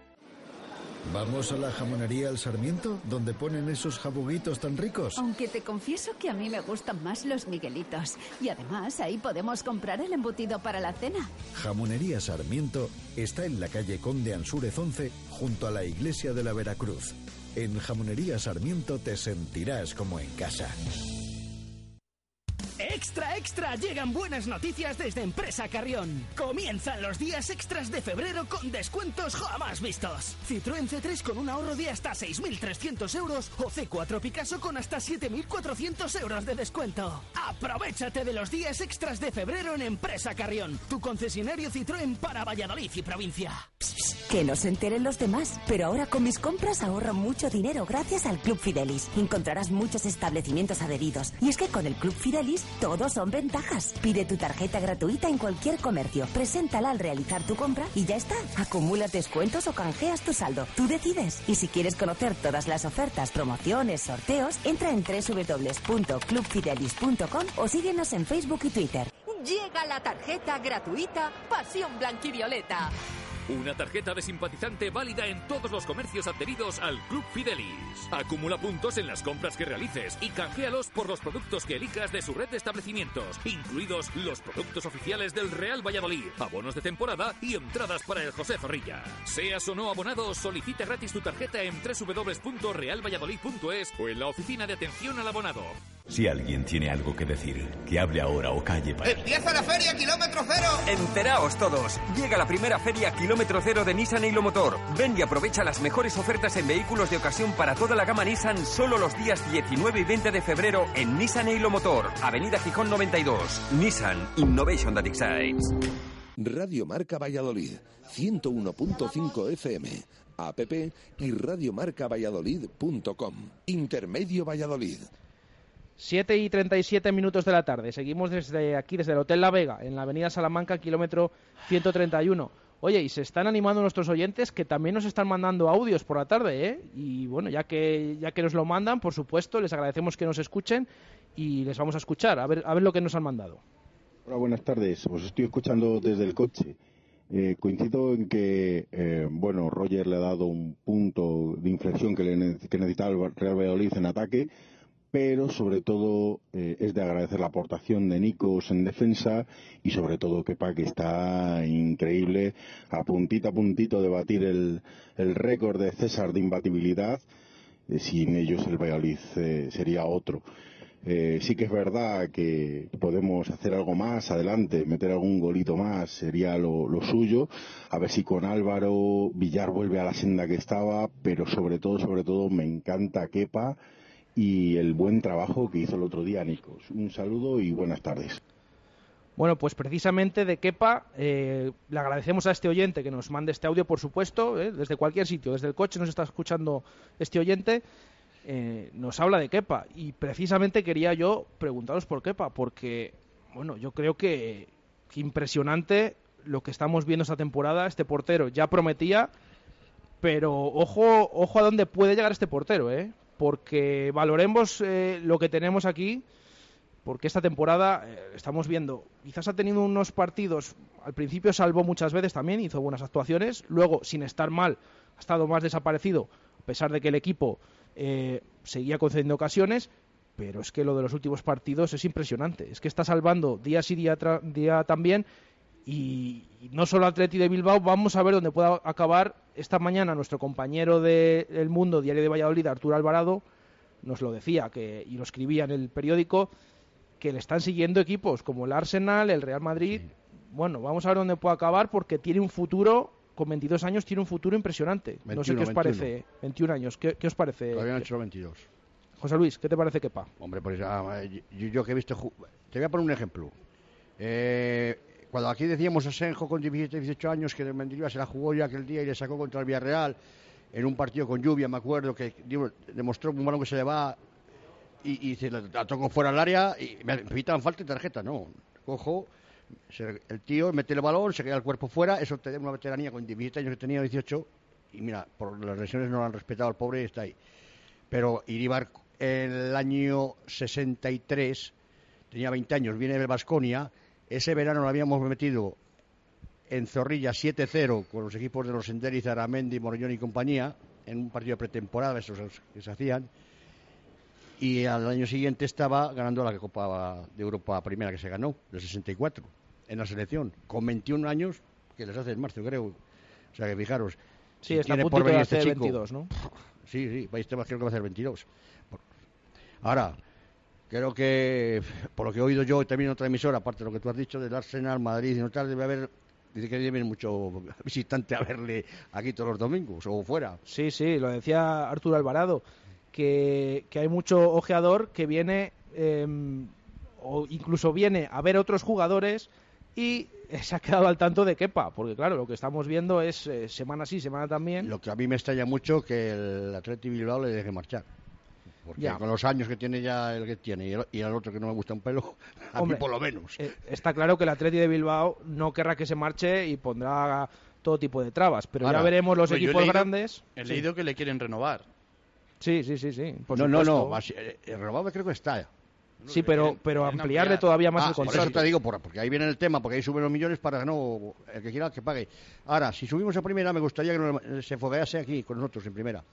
¿Vamos a la jamonería El Sarmiento, donde ponen esos jabuguitos tan ricos? Aunque te confieso que a mí me gustan más los Miguelitos. Y además ahí podemos comprar el embutido para la cena. Jamonería Sarmiento está en la calle Conde Ansúrez 11, junto a la iglesia de la Veracruz. En Jamonería Sarmiento te sentirás como en casa. Extra, extra, llegan buenas noticias desde Empresa Carrión. Comienzan los días extras de febrero con descuentos jamás vistos. Citroën C3 con un ahorro de hasta 6.300 euros o C4 Picasso con hasta 7.400 euros de descuento. Aprovechate de los días extras de febrero en Empresa Carrión, tu concesionario Citroën para Valladolid y provincia. Que no se enteren los demás, pero ahora con mis compras ahorro mucho dinero gracias al Club Fidelis. Encontrarás muchos establecimientos adheridos. Y es que con el Club Fidelis todos son ventajas. Pide tu tarjeta gratuita en cualquier comercio, preséntala al realizar tu compra y ya está. Acumula descuentos o canjeas tu saldo. Tú decides. Y si quieres conocer todas las ofertas, promociones, sorteos, entra en www.clubfidelis.com o síguenos en Facebook y Twitter. Llega la tarjeta gratuita Pasión Blanquivioleta. Una tarjeta de simpatizante válida en todos los comercios adheridos al Club Fidelis. Acumula puntos en las compras que realices y canjealos por los productos que elijas de su red de establecimientos, incluidos los productos oficiales del Real Valladolid, abonos de temporada y entradas para el José Zorrilla. Seas o no abonado, solicita gratis tu tarjeta en www.realvalladolid.es o en la oficina de atención al abonado. Si alguien tiene algo que decir, que hable ahora o calle para... ¡Empieza la feria kilómetro cero! Enteraos todos. Llega la primera feria kilómetro cero de Nissan Hilo Motor. Ven y aprovecha las mejores ofertas en vehículos de ocasión para toda la gama Nissan solo los días 19 y 20 de febrero en Nissan Hilo Motor, Avenida Gijón 92. Nissan Innovation that excites. Radio Marca Valladolid, 101.5 FM, app y radiomarcavalladolid.com. Intermedio Valladolid. 7 y 37 minutos de la tarde. Seguimos desde aquí, desde el Hotel La Vega, en la Avenida Salamanca, kilómetro 131. Oye, y se están animando nuestros oyentes que también nos están mandando audios por la tarde, ¿eh? Y bueno, ya que, ya que nos lo mandan, por supuesto, les agradecemos que nos escuchen y les vamos a escuchar, a ver, a ver lo que nos han mandado. Hola, buenas tardes. Os estoy escuchando desde el coche. Eh, coincido en que, eh, bueno, Roger le ha dado un punto de inflexión que, le, necesitaba el Real Valladolid en ataque pero sobre todo eh, es de agradecer la aportación de Nikos en defensa y sobre todo Kepa que está increíble a puntito a puntito de batir el, el récord de César de imbatibilidad eh, sin ellos el Valladolid eh, sería otro sí que es verdad que podemos hacer algo más adelante, meter algún golito más, sería lo, lo, suyo. A ver si con Álvaro Villar vuelve a la senda que estaba, pero sobre todo, sobre todo, me encanta Kepa y el buen trabajo que hizo el otro día Nicos. Un saludo y buenas tardes. Bueno, pues precisamente de Kepa eh, le agradecemos a este oyente que nos mande este audio, por supuesto, eh, desde cualquier sitio, desde el coche nos está escuchando este oyente, eh, nos habla de Kepa y precisamente quería yo preguntaros por Kepa, porque, bueno, yo creo que, que impresionante lo que estamos viendo esta temporada, este portero ya prometía, pero ojo, ojo a dónde puede llegar este portero, ¿eh? Porque valoremos eh, lo que tenemos aquí, porque esta temporada eh, estamos viendo, quizás ha tenido unos partidos, al principio salvó muchas veces también, hizo buenas actuaciones, luego sin estar mal ha estado más desaparecido, a pesar de que el equipo eh, seguía concediendo ocasiones, pero es que lo de los últimos partidos es impresionante, es que está salvando día sí día, día también y, no solo Atleti de Bilbao, vamos a ver dónde pueda acabar esta mañana nuestro compañero de El Mundo, Diario de Valladolid, Arturo Alvarado, nos lo decía que, y lo escribía en el periódico, que le están siguiendo equipos como el Arsenal, el Real Madrid. Bueno, vamos a ver dónde puede acabar porque tiene un futuro, con 22 años, tiene un futuro impresionante. no sé qué os parece, 21 años, ¿qué, os parece? Todavía no hecho 22. José Luis, ¿qué te parece Kepa? Hombre, pues ah, yo, yo, que he visto... Te voy a poner un ejemplo. Eh, cuando aquí decíamos a Senjo con 17, 18 años que el Mendilibar se la jugó ya aquel día y le sacó contra el Villarreal en un partido con lluvia, me acuerdo, que demostró un balón que se le va y, se la, tocó fuera del área y me, pitan falta de tarjeta, no. Cojo, el tío mete el balón, se queda el cuerpo fuera, eso te da una veteranía con 17 años que tenía 18 y mira, por las lesiones no lo han respetado al pobre y está ahí. Pero Iribar el año 63 tenía 20 años, viene del Vasconia ese verano lo habíamos metido en Zorrilla 7-0 con los equipos de los Enderiz, Aramendi, Morollón y compañía, en un partido de pretemporada, esos que se hacían. Y al año siguiente estaba ganando la Copa de Europa primera que se ganó, del 64, en la selección, con 21 años, que les hace en marzo, creo. O sea que fijaros. Sí, está a por de este 22, ¿no? Sí, sí, creo que va a hacer 22. Ahora, Creo que, por lo que he oído yo también en otra emisora, aparte de lo que tú has dicho del Arsenal, Madrid y no tal, debe haber, dice que haber mucho visitante a verle aquí todos los domingos o fuera. Sí, sí, lo decía Arturo Alvarado, que, que hay mucho ojeador que viene eh, o incluso viene a ver otros jugadores y se ha quedado al tanto de Kepa, porque claro, lo que estamos viendo es eh, semana sí, semana también. Lo que a mí me extraña mucho que el Atleti Bilbao le deje marchar. Porque Ya. con los años que tiene ya el que tiene y el, y el otro que no me gusta un pelo, a Hombre, mí por lo menos. eh, está claro que el Atleti de Bilbao no querrá que se marche y pondrá todo tipo de trabas, pero ya Ahora, veremos los pues he equipos leído- grandes. He Sí. leído que le quieren renovar. Sí, sí, sí, sí. por no, no, no, así- eh, el renovado creo que está. Sí, pero, pero ampliarle todavía más Ah, el por contrato. eso te digo, por- porque ahí viene el tema, porque ahí suben los millones para que no, el que quiera que pague. Ahora, si subimos a primera, me gustaría que nos- se foguease aquí con nosotros en primera.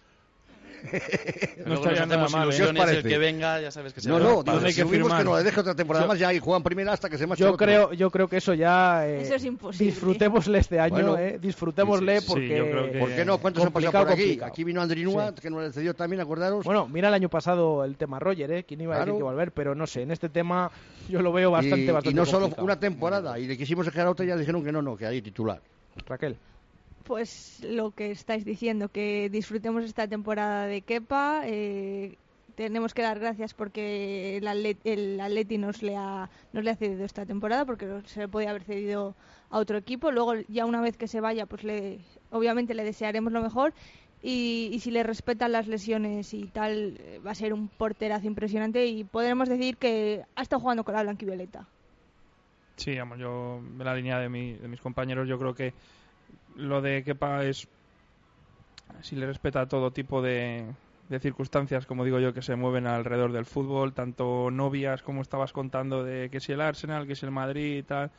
No estaría nada mal, ¿eh? ¿Qué os ilusiones, el parece? que venga, ya sabes que se No, va. no, digo, hay si que subimos que no le deje otra temporada Yo- más ya y juegan primera hasta que se marche Yo el otro. creo, yo creo que eso ya. eh, Eso es imposible. Disfrutémosle este año, Bueno, eh, disfrutémosle sí, sí, sí, porque. yo creo que- ¿Por qué no? ¿Cuántos han pasado por aquí? complicado. Aquí vino Andrinúa, Sí. que nos le cedió también, acordaros. Bueno, mira el año pasado el tema Roger, ¿eh? ¿Quién iba a decir Claro. que volver? Pero no sé, en este tema yo lo veo bastante, y, bastante y no solo complicado. una temporada, y le quisimos dejar a otra y ya dijeron que no, no, que ahí titular. Raquel. Pues lo que estáis diciendo, que disfrutemos esta temporada de Kepa. eh, tenemos que dar gracias porque el Atleti, el Atleti nos, le ha, nos le ha cedido esta temporada, porque se le podía haber cedido a otro equipo. Luego, ya una vez que se vaya, pues le, obviamente le desearemos lo mejor. Y, y si le respetan las lesiones y tal, eh, va a ser un porterazo impresionante y podremos decir que ha estado jugando con la blanquivioleta. Sí, vamos, yo en la línea de, mi- de mis compañeros yo creo que lo de Kepa es si le respeta todo tipo de, de circunstancias, como digo yo, que se mueven alrededor del fútbol, tanto novias como estabas contando de que si el Arsenal, que si el Madrid y tal,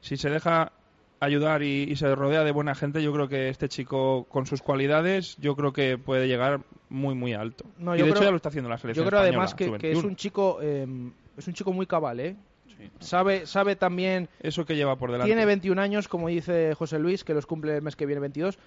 si se deja ayudar y, y se rodea de buena gente, yo creo que este chico con sus cualidades, yo creo que puede llegar muy muy alto. No, y yo de hecho creo- ya lo está haciendo la selección Yo creo además que, que es sub-21. un chico eh, es un chico muy cabal, ¿eh? Sabe, sabe también... Eso que lleva por delante. Tiene 21 años, como dice José Luis, que los cumple el mes que viene 22,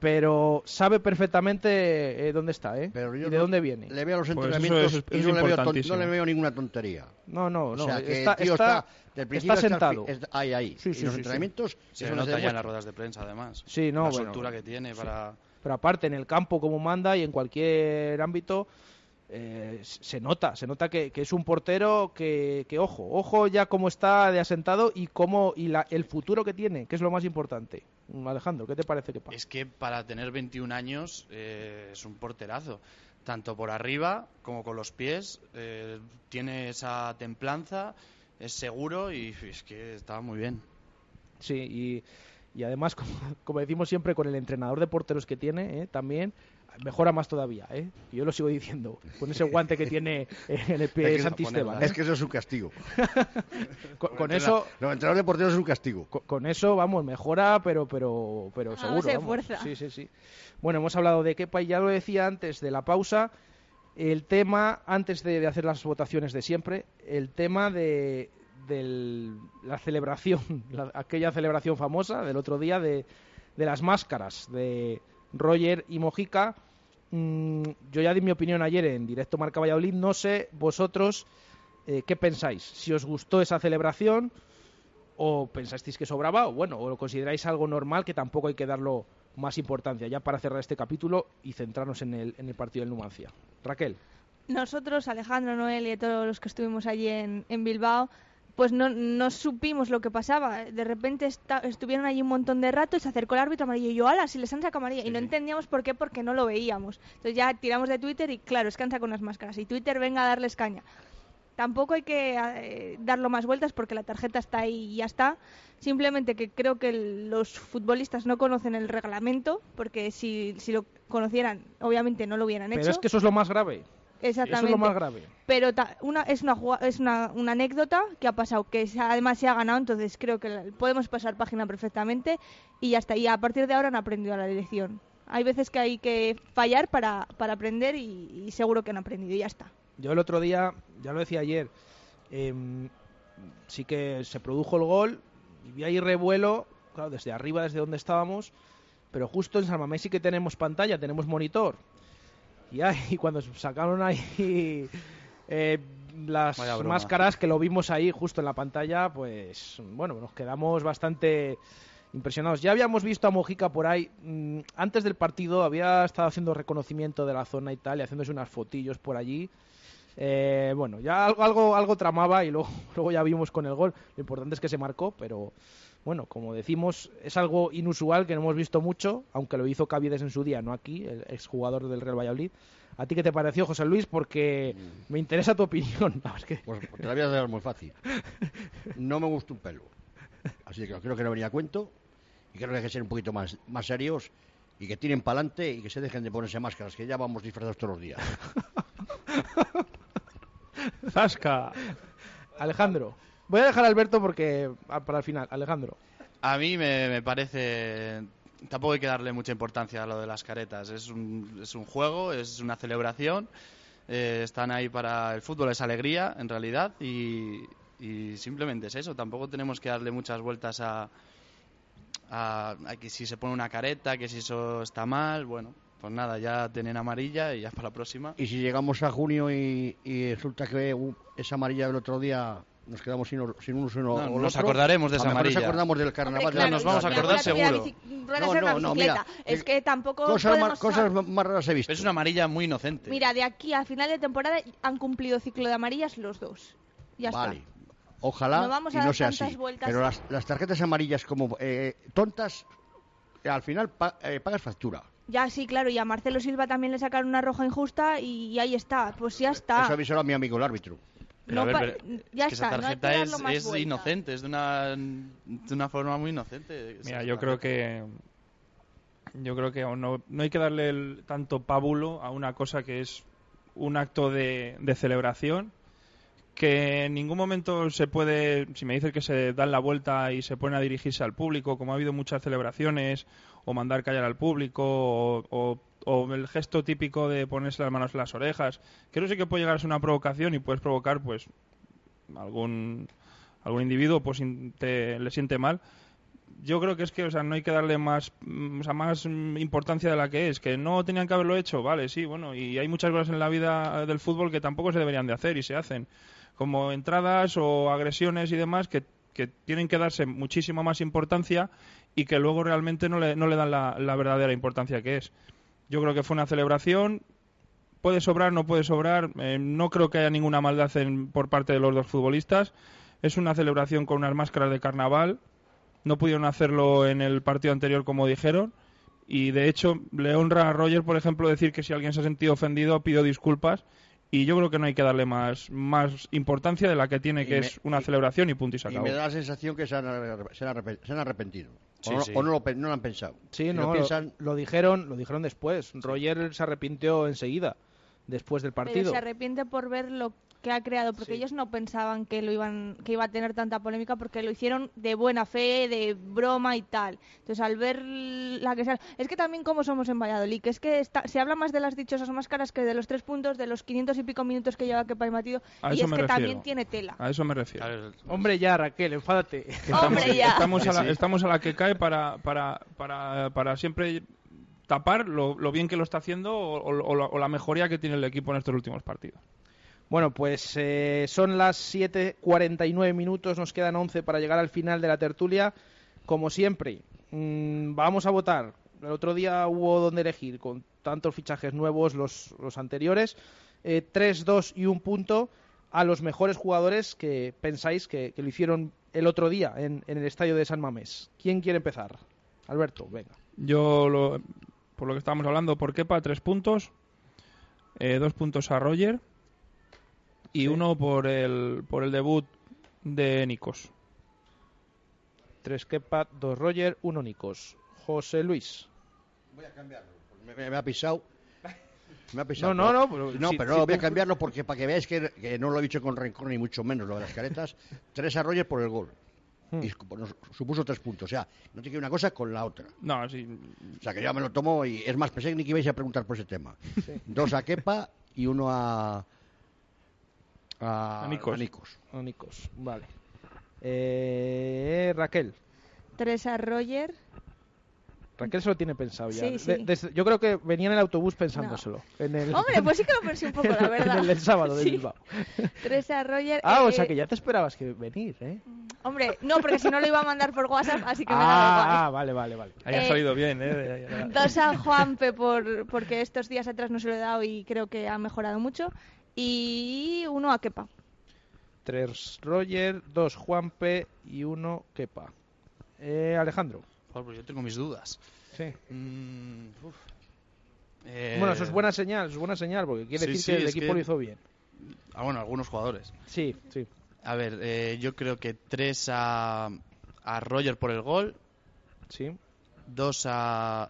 pero sabe perfectamente eh, dónde está, ¿eh? Pero yo y de no- dónde viene. Le veo los Pues entrenamientos eso es- y es no, le veo no le veo ninguna tontería. No, no, O no. sea, que está, el tío está, está, del principio está sentado. está ahí, ahí. Sí, y sí, los sí, sí. entrenamientos... Se eso no nota ya en las ruedas de prensa, además. Sí, no, la bueno, soltura que tiene sí. para... Pero aparte, en el campo como manda y en cualquier ámbito, eh, se nota, se nota que, que es un portero que, que, ojo, ojo ya cómo está de asentado y cómo y la, el futuro que tiene, que es lo más importante. Alejandro, ¿qué te parece que pasa? Es que para tener 21 años eh, es un porterazo. Tanto por arriba como con los pies. eh, tiene esa templanza, es seguro y es que está muy bien. Sí, y, y además, como, como decimos siempre, con el entrenador de porteros que tiene, ¿eh? también mejora más todavía. ¿eh? Y yo lo sigo diciendo, con ese guante que tiene eh, en el pie Es de que- Santisteban. Es que eso es un castigo. con, con eso, Los entrenadores de porteros es un castigo. con, con eso, vamos, mejora, pero pero pero A seguro. de vamos. fuerza. Sí, sí, sí. Bueno, hemos hablado de Kepa y ya lo decía antes de la pausa. El tema, antes de, de hacer las votaciones de siempre, el tema de, del- la celebración, la- aquella celebración famosa del otro día de, de las máscaras de Roger y Mojica. Mm, yo ya di mi opinión ayer en directo Marca Valladolid. No sé vosotros eh, qué pensáis. Si os gustó esa celebración o pensasteis que sobraba o bueno, o lo consideráis algo normal que tampoco hay que darlo más importancia ya para cerrar este capítulo y centrarnos en el, en el partido del Numancia. Raquel. Nosotros, Alejandro, Noel y todos los que estuvimos allí en, en Bilbao, pues no, no supimos lo que pasaba. De repente esta- estuvieron allí un montón de rato y se acercó el árbitro amarillo y yo, ala, si les han sacado amarilla. y no entendíamos por qué, porque no lo veíamos. Entonces ya tiramos de Twitter y claro, es que han sacado unas máscaras. Y Twitter venga a darles caña. Tampoco hay que eh, darlo más vueltas porque la tarjeta está ahí y ya está. Simplemente que creo que el- los futbolistas no conocen el reglamento, porque si, si lo conocieran, obviamente no lo hubieran Pero hecho. es que eso es lo más grave. Exactamente. Eso es lo más grave. Pero ta- una, es, una, es una, una anécdota que ha pasado, que se ha- además se ha ganado, entonces creo que podemos pasar página perfectamente y ya está. Y a partir de ahora han aprendido la dirección. Hay veces que hay que fallar para, para aprender y, y seguro que han aprendido y ya está. Yo el otro día, ya lo decía ayer, em, sí que se produjo el gol y vi ahí revuelo, claro, desde arriba, desde donde estábamos, pero justo en San Mamés sí que tenemos pantalla, tenemos monitor. Y, ahí, cuando sacaron ahí eh, las máscaras que lo vimos ahí justo en la pantalla, pues bueno, nos quedamos bastante impresionados. Ya habíamos visto a Mojica por ahí, mm, antes del partido había estado haciendo reconocimiento de la zona y tal, y haciéndose unas fotillos por allí. Eh, bueno, ya algo, algo, algo tramaba y luego, luego ya vimos con el gol. Lo importante es que se marcó, pero bueno, como decimos, es algo inusual que no hemos visto mucho, aunque lo hizo Caviedes en su día, no aquí, el exjugador del Real Valladolid. ¿A ti qué te pareció, José Luis? Porque me interesa tu opinión. No, es que- Pues te la voy a dar muy fácil. No me gusta un pelo. Así que creo que no venía a cuento y creo que hay que ser un poquito más, más serios y que tiren para adelante y que se dejen de ponerse máscaras, que ya vamos disfrazados todos los días. Zasca. Alejandro. Voy a dejar a Alberto porque ah, para el final. Alejandro. A mí me, me parece. Tampoco hay que darle mucha importancia a lo de las caretas. Es un, es un juego, es una celebración. eh, están ahí para. El fútbol es alegría, en realidad. Y, y simplemente es eso. Tampoco tenemos que darle muchas vueltas a, a, a que si se pone una careta, que si eso está mal. Bueno, pues nada, ya tienen amarilla y ya para la próxima. Y si llegamos a junio y, y resulta que uh, esa amarilla del otro día nos quedamos sin, sin uno sin No, o nos otro, acordaremos de esa mejor Nos amarilla. acordamos del carnaval. Hombre, claro, nos vamos a Mira, acordar seguro. bici- ruedas en la bicicleta. es eh, que tampoco Cosas, podemos más, cosas más raras he visto. Es una amarilla muy inocente. Mira, de aquí a final de temporada han cumplido ciclo de amarillas los dos. Ya vale. está. Ojalá No vamos a y no sea así. vueltas. Pero las, las tarjetas amarillas como eh, tontas, eh, al final pa- eh, pagas factura. Ya sí, claro, y a Marcelo Silva también le sacaron una roja injusta y ahí está. Pues ya está. Eso avisó a mi amigo el árbitro. Pero a No ver, pa- pero ya es que está, esa tarjeta es, más es vuelta. inocente, es de una, de una forma muy inocente. Mira, yo creo que yo creo que no, no hay que darle el tanto pábulo a una cosa que es un acto de, de celebración que en ningún momento se puede, si me dices que se dan la vuelta y se ponen a dirigirse al público, como ha habido muchas celebraciones, o mandar callar al público, o, o- o el gesto típico de ponerse las manos en las orejas, creo sí que puede llegar a ser una provocación y puedes provocar pues algún algún individuo pues te- le siente mal. Yo creo que es que o sea no hay que darle más o sea, más importancia de la que es que no tenían que haberlo hecho vale sí bueno y hay muchas cosas en la vida del fútbol que tampoco se deberían de hacer y se hacen como entradas o agresiones y demás que, tienen que darse muchísima más importancia y que luego realmente no le, no le dan la, la verdadera importancia que es yo creo que fue una celebración puede sobrar, no puede sobrar. Eh, no creo que haya ninguna maldad en- por parte de los dos futbolistas. Es una celebración con unas máscaras de carnaval. No pudieron hacerlo en el partido anterior como dijeron. Y de hecho, le honra a Roger, por ejemplo, decir que si alguien se ha sentido ofendido, pido disculpas. Y yo creo que no hay que darle más, más importancia de la que tiene, Y que me- es una celebración y punto y se Y acabó. me da la sensación que se han, se han se han arrepentido. Sí, o no, sí. o no lo, no lo han pensado. Sí, no, lo piensan, lo dijeron, lo dijeron después. Roger se arrepintió enseguida, después del Pero partido. se arrepiente por ver lo que ha creado, porque ellos no pensaban que lo iban, que iba a tener tanta polémica, porque lo hicieron de buena fe, de broma y tal. Entonces, al ver la que sea, es que también como somos en Valladolid, que es que está- se habla más de las dichosas máscaras que de los tres puntos, de los 500 y pico minutos que lleva Kepa y Matido, A y es me que refiero. también tiene tela. A eso me refiero. Hombre, ya, Raquel, enfádate. Estamos, ya. estamos a la, estamos a la que cae para, para, para, para siempre tapar lo, lo bien que lo está haciendo o, o- o la, o la mejoría que tiene el equipo en estos últimos partidos. Bueno, pues eh, son las 7.49 minutos, nos quedan 11 para llegar al final de la tertulia. Como siempre, mm, vamos a votar. El otro día hubo donde elegir, con tantos fichajes nuevos, los, anteriores. Eh, 3, 2 y un punto a los mejores jugadores que pensáis que, lo hicieron el otro día en, el estadio de San Mamés. ¿Quién quiere empezar? Alberto, venga. Yo, lo- por lo que estábamos hablando, por Kepa, tres puntos. Eh, dos puntos a Roger. Y uno por el, por el debut de Nikos. 3 Kepa, 2 Roger, 1 Nikos. José Luis. Voy a cambiarlo. Me, me- me ha pisado. Me ha pisado. No, no, no, pero no, si- pero si no, voy a cambiarlo porque para que veáis que, que no lo he dicho con rencor ni mucho menos lo de las caretas. tres a Roger por el gol. Hmm. Y nos supuso tres puntos. O sea, no tiene que una cosa con la otra. No, sí. O sea, que yo me lo tomo y es más, pensé ni que ibais a preguntar por ese tema. Dos a Kepa y uno a. A, A Nikos. a Nikos. A Nikos, vale. Eh, Raquel. 3 a Roger, Raquel se lo tiene pensado ya. Sí, sí. De- desde- yo creo que venía en el autobús pensándoselo. En el, Hombre, pues sí que lo pensé un poco, la verdad. en el sábado de Sí. Bilbao. Teresa Roger. Ah, o eh, sea que ya te esperabas que venir, ¿eh? Hombre, no, porque si no lo iba a mandar por WhatsApp, así que me da igual. Ah, ah, vale, vale, vale. Ahí ha Eh, salido bien, ¿eh? Dos a Juanpe por, porque estos días atrás no se lo he dado y creo que ha mejorado mucho. Y uno a Kepa. Tres Roger, dos Juanpe y uno Kepa. Eh, Alejandro. Joder, pues yo tengo mis dudas. Sí. Mm, uf. Eh, Bueno, eso es buena señal, eso es buena señal, porque quiere sí, decir sí, que el equipo que- lo hizo bien. Ah, bueno, algunos jugadores. Sí, sí. A ver, eh, yo creo que tres a, a Roger por el gol. Sí. Dos a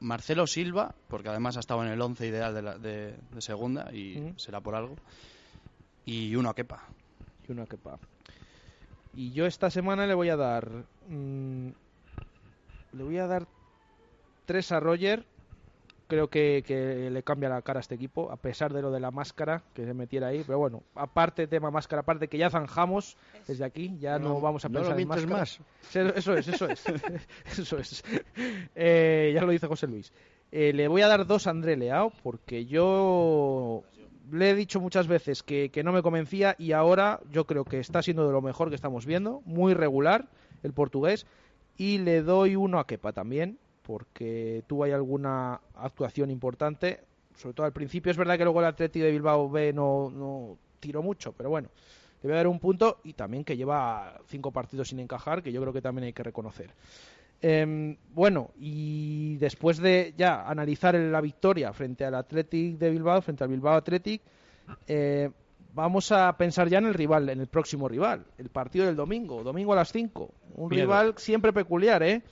Marcelo Silva, porque además ha estado en el 11 ideal de, la- de- de segunda y será por algo. Y uno a Kepa. Y uno a Kepa. Y yo esta semana le voy a dar. mm, le voy a dar tres a Roger. Creo que, que le cambia la cara a este equipo, a pesar de lo de la máscara que se metiera ahí. Pero bueno, aparte tema máscara, aparte que ya zanjamos desde aquí, ya no, No, vamos a no lo pensar en máscara. Sí, Eso es, eso es. eso es. Eh, ya lo dice José Luis. Eh, le voy a dar dos a André Leao porque yo le he dicho muchas veces que, que no me convencía y ahora yo creo que está siendo de lo mejor que estamos viendo. Muy regular el portugués. Y le doy uno a Kepa también porque tuvo ahí alguna actuación importante. Sobre todo al principio. Es verdad que luego el Atleti de Bilbao B no, no tiró mucho, pero bueno. Le voy a dar un punto y también que lleva cinco partidos sin encajar, que yo creo que también hay que reconocer. Em, bueno, y después de ya analizar la victoria frente al Athletic de Bilbao, frente al Bilbao Athletic, eh, vamos a pensar ya en el rival, en el próximo rival, el partido del domingo, domingo a las 5. Un Miedo. rival siempre peculiar, ¿eh?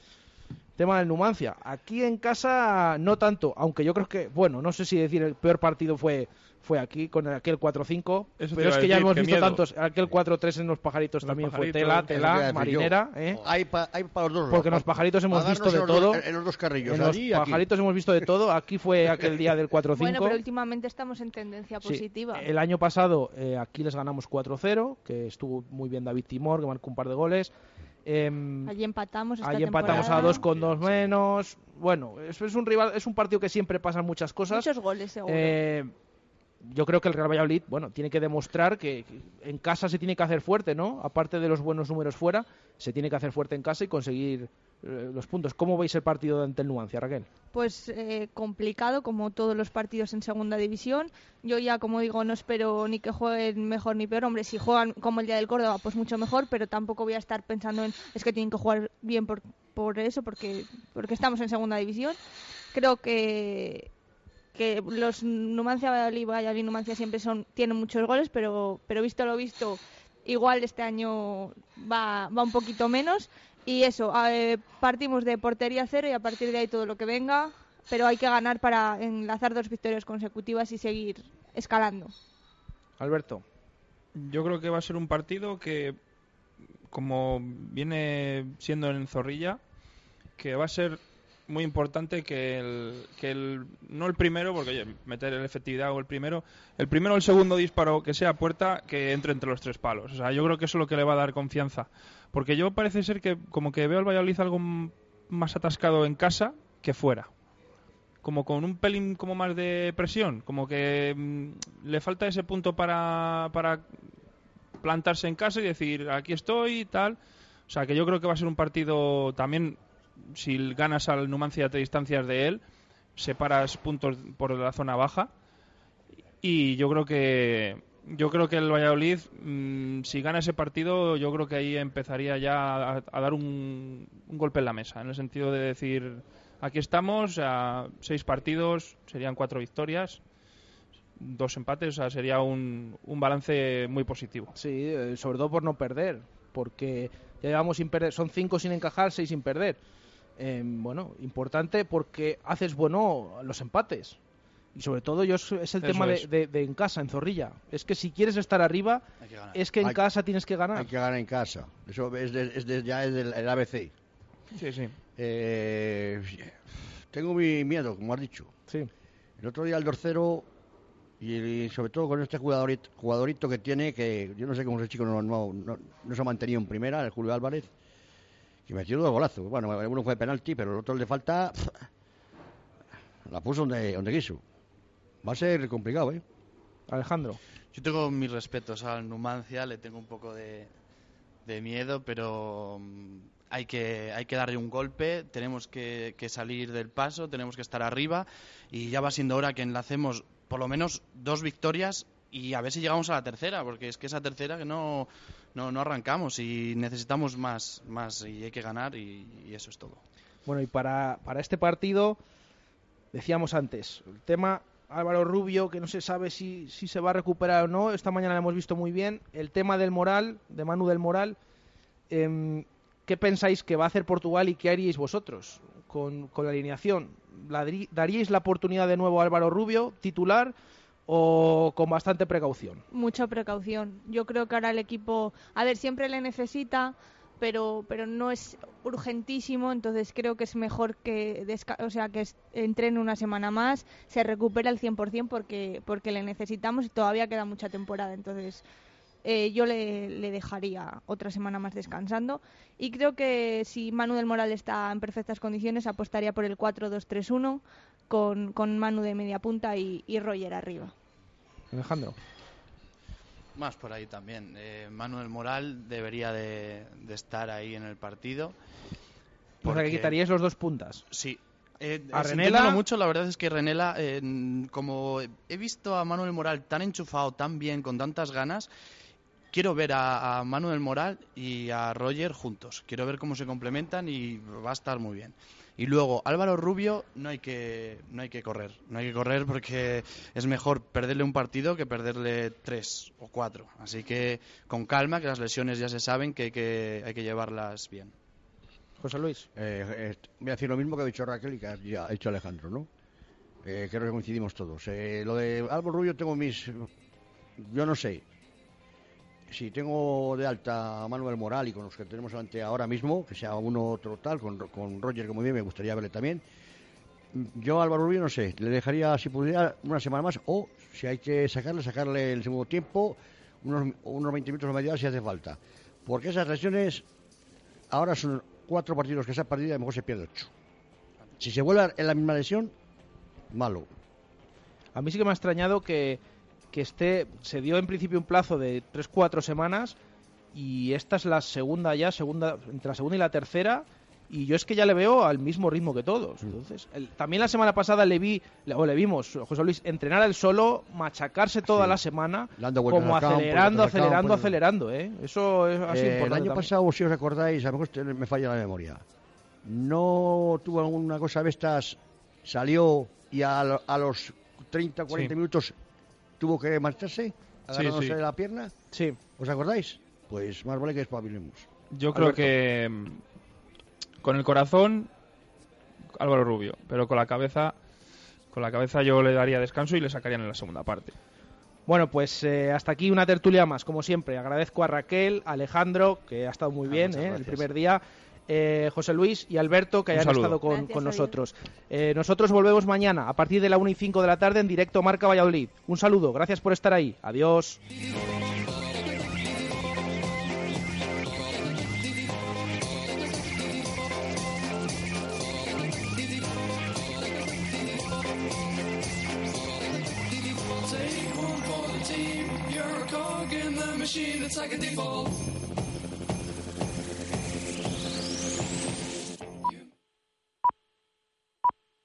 Tema del Numancia. Aquí en casa no tanto, aunque yo creo que, bueno, no sé si decir el peor partido fue fue aquí con aquel 4-5, Eso te pero es que ya decir, hemos qué visto miedo. tantos, aquel 4-3 en los pajaritos también fue pajaritos, tela, a tela, yo. marinera, ¿eh? Hay, pa- hay para los dos. Porque en los pa- pajaritos hemos visto de los todo. en los dos carrillos. En los allí aquí. pajaritos hemos visto de todo. Aquí fue aquel día del 4-5. Bueno, pero últimamente estamos en tendencia Sí, positiva. El año pasado eh, aquí les ganamos 4-0, que estuvo muy bien David Timor, que marcó un par de goles. Em, Allí empatamos. Esta Ahí empatamos a dos con dos menos. Bueno, es, es un rival, es un partido que siempre pasan muchas cosas. Muchos goles, seguro. Eh, yo creo que el Real Valladolid, bueno, tiene que demostrar que, en casa se tiene que hacer fuerte, ¿no? Aparte de los buenos números fuera, se tiene que hacer fuerte en casa y conseguir eh, los puntos. ¿Cómo veis el partido ante el Numancia, Raquel? Pues eh, complicado, como todos los partidos en segunda división. Yo ya, como digo, no espero ni que jueguen mejor ni peor. Hombre, si juegan como el día del Córdoba, pues mucho mejor, pero tampoco voy a estar pensando en es que tienen que jugar bien por, por eso, porque, porque estamos en segunda división. Creo que que los Numancia Valladolid, Valladolid Numancia siempre son tienen muchos goles, pero pero visto lo visto, igual este año va va un poquito menos y eso, eh, partimos de portería cero y a partir de ahí todo lo que venga, pero hay que ganar para enlazar dos victorias consecutivas y seguir escalando. Alberto. Yo creo que va a ser un partido que, como viene siendo en Zorrilla, que va a ser muy importante que el, que el no el primero, porque oye, meter el efectividad o el primero, el primero o el segundo disparo que sea puerta, que entre entre los tres palos. O sea, yo creo que eso es lo que le va a dar confianza. Porque yo parece ser que como que veo al Valladolid algo más atascado en casa que fuera. Como con un pelín como más de presión, como que mm, le falta ese punto para, para plantarse en casa y decir aquí estoy y tal. O sea que yo creo que va a ser un partido también, si ganas al Numancia tres distancias de él, separas puntos por la zona baja. Y yo creo que yo creo que el Valladolid, mm, si gana ese partido, yo creo que ahí empezaría ya a, dar un, un golpe en la mesa, en el sentido de decir, aquí estamos, seis partidos, serían cuatro victorias, dos empates, o sea, sería un, un balance muy positivo. Sí, eh, sobre todo por no perder, porque ya llevamos sin perder, son cinco sin encajar, seis sin perder. Eh, bueno, importante porque haces bueno los empates. Y sobre todo yo es, es el Eso tema de, es. de- de en casa, en Zorrilla. Es que si quieres estar arriba, es que en Hay- casa tienes que ganar. Hay que ganar en casa. Eso es, de- es de- ya es del el ABC. Sí, sí. Eh, tengo mi miedo, como has dicho. Sí. El otro día el dorcero y, y sobre todo con este jugadorito, jugadorito que tiene, que yo no sé cómo ese chico no, no, no- no se ha mantenido en primera, el Julio Álvarez, que metió dos golazos. Bueno, uno fue penalti, pero el otro le falta. La puso donde, donde quiso. Va a ser complicado, ¿eh? Alejandro. Yo tengo mis respetos al Numancia, le tengo un poco de, de miedo, pero mm, hay que, hay que darle un golpe, tenemos que, que salir del paso, tenemos que estar arriba y ya va siendo hora que enlacemos por lo menos dos victorias y a ver si llegamos a la tercera, porque es que esa tercera que no, no, no arrancamos y necesitamos más, más y hay que ganar y, eso es todo. Bueno, y para, para este partido, decíamos antes, el tema Álvaro Rubio, que no se sabe si, si se va a recuperar o no, esta mañana lo hemos visto muy bien, el tema del moral, de Manu del Moral, em, ¿qué pensáis que va a hacer Portugal y qué haríais vosotros con, con la alineación? ¿Ladri- ¿Daríais la oportunidad de nuevo a Álvaro Rubio, titular, o con bastante precaución? mucha precaución. Yo creo que ahora el equipo, a ver, siempre le necesita, pero pero no es urgentísimo, entonces creo que es mejor que desca- o sea, que entrene una semana más, se recupere al 100% porque porque le necesitamos y todavía queda mucha temporada, entonces eh, yo le, le dejaría otra semana más descansando y creo que si Manu del Moral está en perfectas condiciones apostaría por el 4-2-3-1 con, con Manu de media punta y, y Roger arriba. Alejandro. Más por ahí también. Eh, Manuel Moral debería de, de estar ahí en el partido. O sea, que porque- quitaríais los dos puntas. Sí. Eh, A eh, Renela- mucho, la verdad es que Renela, eh, como he visto a Manuel Moral tan enchufado, tan bien, con tantas ganas, quiero ver a, a Manuel Moral y a Roger juntos. Quiero ver cómo se complementan y va a estar muy bien. Y luego, Álvaro Rubio, no hay que, no hay que correr. No hay que correr porque es mejor perderle un partido que perderle tres o cuatro. Así que con calma, que las lesiones ya se saben que hay que, hay que llevarlas bien. José Luis. Eh, eh, voy a decir lo mismo que ha dicho Raquel y que ha dicho Alejandro, ¿no? Eh, creo que coincidimos todos. Eh, lo de Álvaro Rubio tengo mis... Yo no sé. Si tengo de alta a Manuel Moral y con los que tenemos delante ahora mismo, que sea uno otro tal, con, con Roger que muy bien, me gustaría verle también. Yo a Álvaro Rubio no sé, le dejaría si pudiera una semana más o si hay que sacarle, sacarle el segundo tiempo, unos, unos 20 minutos o media si hace falta. Porque esas lesiones ahora son cuatro partidos que se ha perdido y a lo mejor se pierde ocho. Si se vuelve en la misma lesión, malo. A mí sí que me ha extrañado que, que esté, se dio en principio un plazo de 3-4 semanas y esta es la segunda ya, segunda, entre la segunda y la tercera y yo es que ya le veo al mismo ritmo que todos. Entonces, el- también la semana pasada le vi, o le vimos, José Luis, entrenar al solo, machacarse toda la semana, como campo, acelerando, acelerando, acelerando, ¿eh? Eso es así Eh, el importante año también. pasado, si os acordáis, a lo mejor me falla la memoria. No tuvo alguna cosa de estas, salió y a los 30 40 Sí. minutos tuvo que marcharse, agarrándose sí. de la pierna. Sí. ¿Os acordáis? Pues más vale que espabilemos. Yo creo Alberto. que mm, con el corazón Álvaro Rubio, pero con la cabeza con la cabeza yo le daría descanso y le sacarían en la segunda parte. Bueno, pues eh, hasta aquí una tertulia más, como siempre. Agradezco a Raquel, a Alejandro, que ha estado muy bien muchas eh, el primer día, eh, José Luis y Alberto, que hayan estado con, Gracias, con adiós. nosotros. Eh, nosotros volvemos mañana a partir de la 1 y 5 de la tarde en directo Marca Valladolid. Un saludo, gracias por estar ahí. Adiós. Machine. It's like a default.